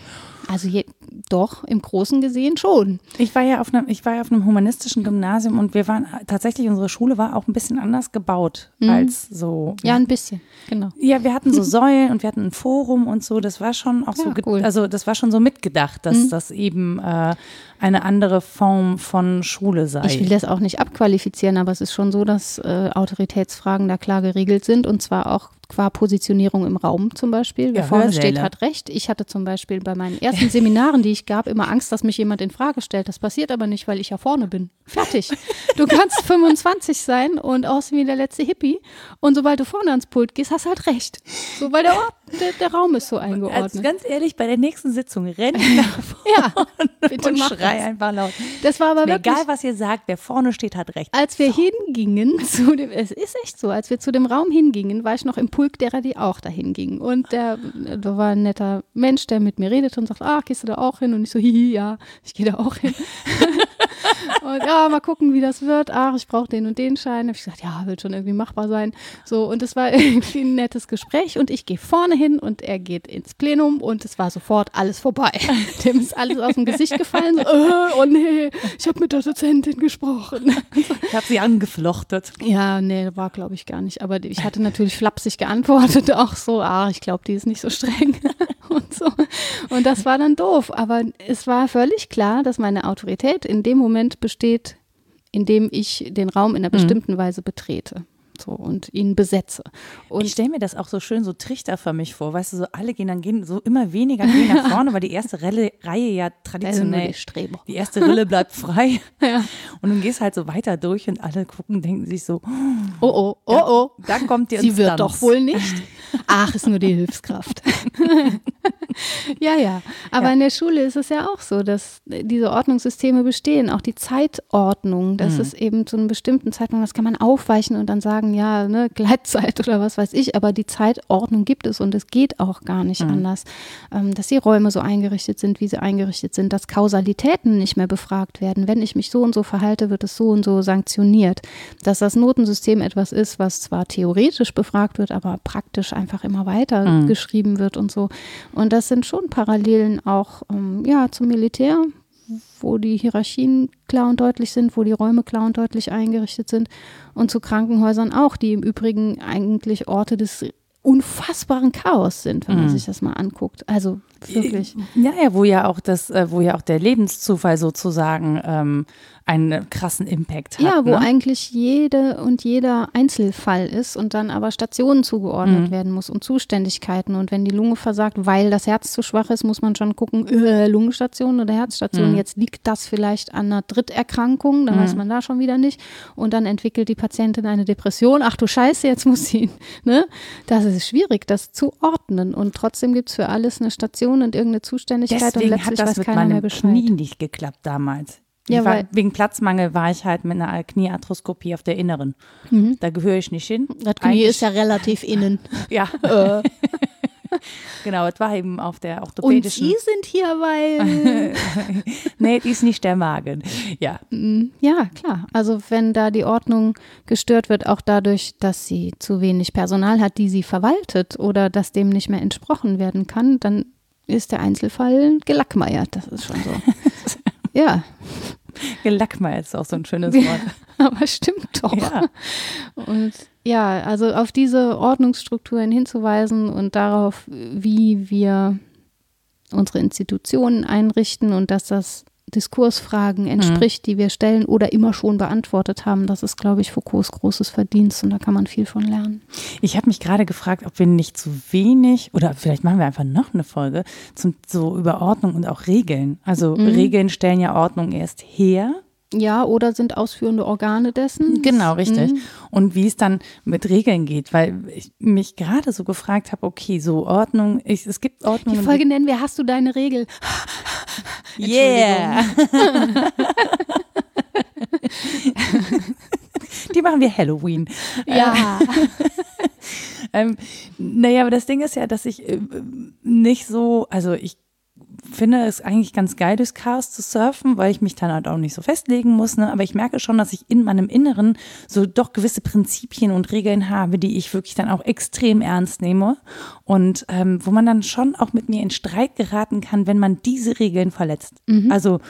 also je, doch, im Großen gesehen schon. Ich war ja auf einem, ich war ja auf einem humanistischen Gymnasium und wir waren tatsächlich, unsere Schule war auch ein bisschen anders gebaut mhm. als so. Ja, ein bisschen, genau. Ja, wir hatten so Säulen und wir hatten ein Forum und so. Das war schon auch ja, so, cool. also das war schon so mitgedacht, dass mhm. das eben äh, eine andere Form von Schule sei. Ich will das auch nicht abqualifizieren, aber es ist schon so, dass äh, Autoritätsfragen da klar geregelt sind und zwar auch qua Positionierung im Raum zum Beispiel. Wer ja, vorne Hörsäle. steht, hat recht. Ich hatte zum Beispiel bei meinen ersten Seminaren, die ich gab, immer Angst, dass mich jemand in Frage stellt. Das passiert aber nicht, weil ich ja vorne bin. Fertig. Du kannst 25 sein und aussehen wie der letzte Hippie. Und sobald du vorne ans Pult gehst, hast du halt recht. So, weil der, Ort, der, der Raum ist so eingeordnet. Also ganz ehrlich, bei der nächsten Sitzung renn nach vorne ja, bitte und schrei einfach laut. Das war aber wirklich, Egal, was ihr sagt, wer vorne steht, hat recht. Als wir so. hingingen zu dem, es ist echt so, als wir zu dem Raum hingingen, war ich noch im Pulk derer, die auch dahin gingen. Und der, da war ein netter Mensch, der mit mir redete und sagt, ach, gehst du da auch hin? Und ich so, hihi, ja, ich gehe da auch hin. und ja, mal gucken, wie das wird. Ach, ich brauche den und den Schein. Da habe ich gesagt, ja, wird schon irgendwie machbar sein. So, und es war irgendwie ein nettes Gespräch und ich gehe vorne hin und er geht ins Plenum und es war sofort alles vorbei. Dem ist alles aus dem Gesicht gefallen. So, oh, oh nee, ich habe mit der Dozentin gesprochen. Ich habe sie angeflochtet. Ja, nee, war glaube ich gar nicht. Aber ich hatte natürlich flapsig geantwortet auch so, ah, ich glaube, die ist nicht so streng und so. Und das war dann doof. Aber es war völlig klar, dass meine Autorität in dem Moment besteht, in dem ich den Raum in einer mhm. bestimmten mhm. Weise betrete. so und ihn besetze. Und ich stelle mir das auch so schön so trichterförmig vor, weißt du, so alle gehen dann gehen so immer weniger gehen nach vorne, weil die erste Relle, Reihe ja traditionell, die, die erste Rille bleibt frei ja. und du gehst halt so weiter durch und alle gucken, denken sich so, oh oh, oh oh, da, da kommt die Sie wird doch wohl nicht. Ach, ist nur die Hilfskraft. ja, ja. Aber ja. in der Schule ist es ja auch so, dass diese Ordnungssysteme bestehen. Auch die Zeitordnung, das mhm. ist eben zu einem bestimmten Zeitpunkt, das kann man aufweichen und dann sagen, ja, ne, Gleitzeit oder was weiß ich. Aber die Zeitordnung gibt es und es geht auch gar nicht mhm. anders. Ähm, dass die Räume so eingerichtet sind, wie sie eingerichtet sind, dass Kausalitäten nicht mehr befragt werden. Wenn ich mich so und so verhalte, wird es so und so sanktioniert. Dass das Notensystem etwas ist, was zwar theoretisch befragt wird, aber praktisch einfach immer weiter mhm. geschrieben wird und so. Und das sind schon Parallelen auch ähm, ja, zum Militär, wo die Hierarchien klar und deutlich sind, wo die Räume klar und deutlich eingerichtet sind und zu Krankenhäusern auch, die im Übrigen eigentlich Orte des unfassbaren Chaos sind, wenn man mhm. sich das mal anguckt. Also wirklich. Ja, ja, wo ja auch das, äh, wo ja auch der Lebenszufall sozusagen ähm, einen krassen Impact hat. Ja, wo ne? eigentlich jede und jeder Einzelfall ist und dann aber Stationen zugeordnet mhm. werden muss und Zuständigkeiten. Und wenn die Lunge versagt, weil das Herz zu schwach ist, muss man schon gucken, äh, Lungenstation oder Herzstation. Mhm. Jetzt liegt das vielleicht an einer Dritterkrankung, da mhm. weiß man da schon wieder nicht. Und dann entwickelt die Patientin eine Depression. Ach du Scheiße, jetzt muss sie, ne? Das ist schwierig, das zu ordnen. Und trotzdem gibt es für alles eine Station und irgendeine Zuständigkeit Deswegen und letztlich hat das weiß mit keiner mehr meinem Bescheid. Knie nicht geklappt damals. Ja, war, wegen Platzmangel war ich halt mit einer Kniearthroskopie auf der inneren. Da gehöre ich nicht hin. Das Knie Eigentlich- ist ja relativ innen. Ja, Äh, genau, es war eben auf der Und orthopädischen. Sie sind hier, weil. nee, die ist nicht der Magen. Ja, ja, klar. Also, wenn da die Ordnung gestört wird, auch dadurch, dass sie zu wenig Personal hat, die sie verwaltet oder dass dem nicht mehr entsprochen werden kann, dann ist der Einzelfall gelackmeiert. Das ist schon so. ja, Gelackmeier ist auch so ein schönes Wort. aber stimmt doch. Ja. Und ja, also auf diese Ordnungsstrukturen hinzuweisen und darauf, wie wir unsere Institutionen einrichten und dass das Diskursfragen entspricht, die wir stellen oder immer schon beantwortet haben, das ist, glaube ich, Foucaults großes Verdienst und da kann man viel von lernen. Ich habe mich gerade gefragt, ob wir nicht zu wenig oder vielleicht machen wir einfach noch eine Folge zum so über Ordnung und auch Regeln. Also Regeln stellen ja Ordnung erst her. Ja, oder sind ausführende Organe dessen? Genau, richtig. Und wie es dann mit Regeln geht, weil ich mich gerade so gefragt habe, okay, so Ordnung, ich, es gibt Ordnung. Die Folge nennen wir Hast du deine Regel? Yeah. Die machen wir Halloween. Ja. Ähm, naja, aber das Ding ist ja, dass ich äh, nicht so, also ich finde es eigentlich ganz geil, durchs Chaos zu surfen, weil ich mich dann halt auch nicht so festlegen muss. Ne? Aber ich merke schon, dass ich in meinem Inneren so doch gewisse Prinzipien und Regeln habe, die ich wirklich dann auch extrem ernst nehme. Und ähm, wo man dann schon auch mit mir in Streit geraten kann, wenn man diese Regeln verletzt. Also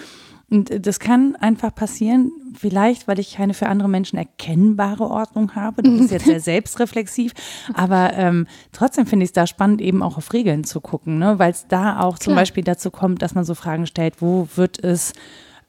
und das kann einfach passieren, vielleicht, weil ich keine für andere Menschen erkennbare Ordnung habe. Das ist jetzt sehr selbstreflexiv. Aber ähm, trotzdem finde ich es da spannend, eben auch auf Regeln zu gucken, ne? weil es da auch zum Klar. Beispiel dazu kommt, dass man so Fragen stellt, wo wird es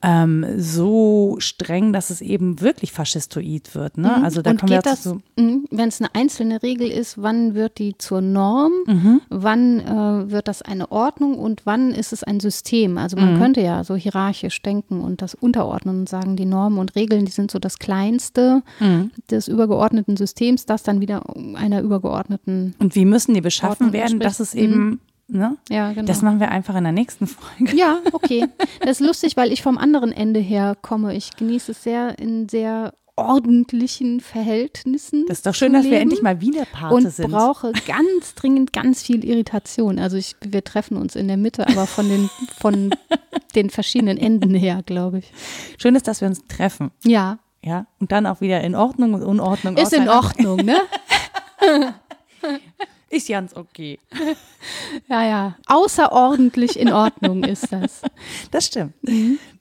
ähm, so streng, dass es eben wirklich faschistoid wird. Ne? Also da Mhm. Und kommen wir geht das, dazu. wenn es eine einzelne Regel ist, wann wird die zur Norm, Mhm. wann äh, wird das eine Ordnung und wann ist es ein System? Also man Mhm. könnte ja so hierarchisch denken und das unterordnen und sagen, die Normen und Regeln, die sind so das Kleinste Mhm. des übergeordneten Systems, das dann wieder einer übergeordneten, Und wie müssen die beschaffen Ordnung werden, dass es eben, ne? ja genau. Das machen wir einfach in der nächsten Folge. Ja, okay. Das ist lustig, weil ich vom anderen Ende her komme. Ich genieße es sehr in sehr ordentlichen Verhältnissen. Das ist doch schön, dass wir endlich mal wieder Pate und sind. brauche ganz dringend ganz viel Irritation. Also ich, wir treffen uns in der Mitte, aber von den, von den verschiedenen Enden her, glaube ich. Schön ist, dass wir uns treffen. Ja, Ja, und dann auch wieder in Ordnung und Unordnung. ist in Ordnung, ne? Ist ganz okay. Ja, ja. Außerordentlich in Ordnung ist das. Das stimmt.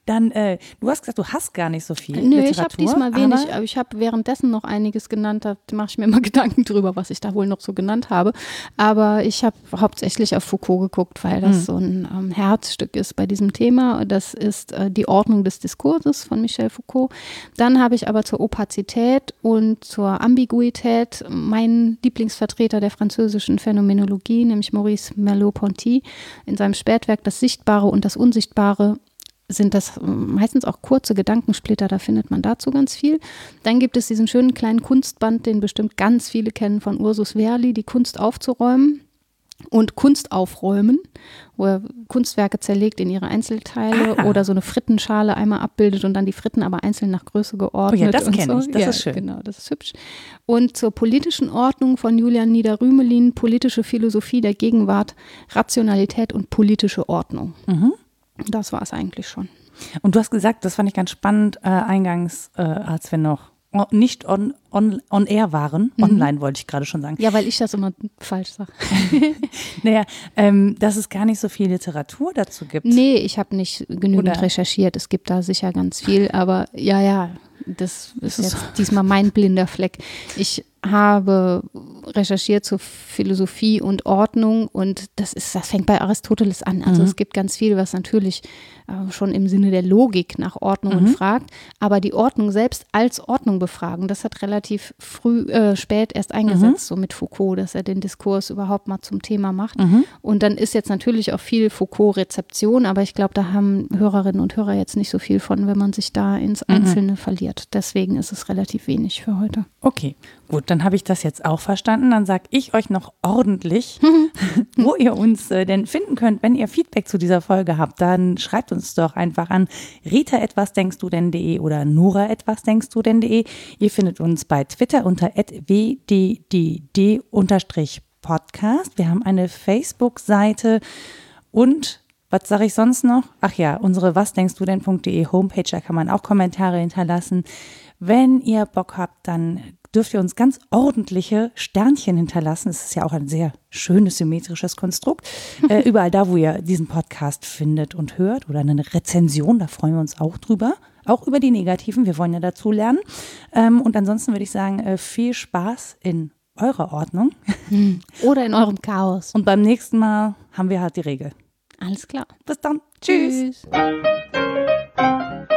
Dann, äh, du hast gesagt, du hast gar nicht so viel. Nö, Literatur, ich habe diesmal wenig, aber aber ich habe währenddessen noch einiges genannt. Da mache ich mir mal Gedanken drüber, was ich da wohl noch so genannt habe. Aber ich habe hauptsächlich auf Foucault geguckt, weil das Mhm. so ein ähm, Herzstück ist bei diesem Thema. Das ist äh, die Ordnung des Diskurses von Michel Foucault. Dann habe ich aber zur Opazität und zur Ambiguität meinen Lieblingsvertreter der französischen Phänomenologie, nämlich Maurice Merleau-Ponty, in seinem Spätwerk Das Sichtbare und das Unsichtbare sind das ähm, meistens auch kurze Gedankensplitter, da findet man dazu ganz viel. Dann gibt es diesen schönen kleinen Kunstband, den bestimmt ganz viele kennen von Ursus Verli, die Kunst aufzuräumen und Kunst aufräumen, wo er Kunstwerke zerlegt in ihre Einzelteile Ah. oder so eine Frittenschale einmal abbildet und dann die Fritten aber einzeln nach Größe geordnet. Oh ja, das und kenn so. ich. Das ja, ist schön. Genau, das ist hübsch. Und zur politischen Ordnung von Julian Niederrümelin, politische Philosophie der Gegenwart, Rationalität und politische Ordnung. Mhm. Das war es eigentlich schon. Und du hast gesagt, das fand ich ganz spannend, äh, eingangs, äh, als wir noch nicht on, on, on air waren, Mhm. online wollte ich gerade schon sagen. Ja, weil ich das immer falsch sage. Naja, ähm, dass es gar nicht so viel Literatur dazu gibt. Nee, ich habe nicht genügend Oder- recherchiert. Es gibt da sicher ganz viel, aber ja, ja, das ist ist jetzt diesmal mein blinder Fleck. Ich habe recherchiert zur Philosophie und Ordnung und das ist, das fängt bei Aristoteles an. Also Mhm. es gibt ganz viel, was natürlich äh, schon im Sinne der Logik nach Ordnungen Mhm. fragt, aber die Ordnung selbst als Ordnung befragen, das hat relativ früh, äh, spät erst eingesetzt, so mit Foucault, dass er den Diskurs überhaupt mal zum Thema macht. Mhm. Und dann ist jetzt natürlich auch viel Foucault-Rezeption, aber ich glaube, da haben Hörerinnen und Hörer jetzt nicht so viel von, wenn man sich da ins Mhm. Einzelne verliert. Deswegen ist es relativ wenig für heute. Okay, gut, dann habe ich das jetzt auch verstanden. Dann sage ich euch noch ordentlich, wo ihr uns äh, denn finden könnt. Wenn ihr Feedback zu dieser Folge habt, dann schreibt uns doch einfach an rita etwas denkst du denn.de oder nora etwas denkst du denn.de. Ihr findet uns bei Twitter unter wddd-podcast. Wir haben eine Facebook-Seite und was sage ich sonst noch? Ach ja, unsere was denkst du denn.de Homepage, da kann man auch Kommentare hinterlassen. Wenn ihr Bock habt, dann dürft ihr uns ganz ordentliche Sternchen hinterlassen. Es ist ja auch ein sehr schönes symmetrisches Konstrukt. Äh, überall da, wo ihr diesen Podcast findet und hört oder eine Rezension, da freuen wir uns auch drüber. Auch über die negativen, wir wollen ja dazu lernen. Ähm, und ansonsten würde ich sagen, äh, viel Spaß in eurer Ordnung. Oder in eurem Chaos. Und beim nächsten Mal haben wir halt die Regel. Alles klar. Bis dann. Tschüss. Tschüss.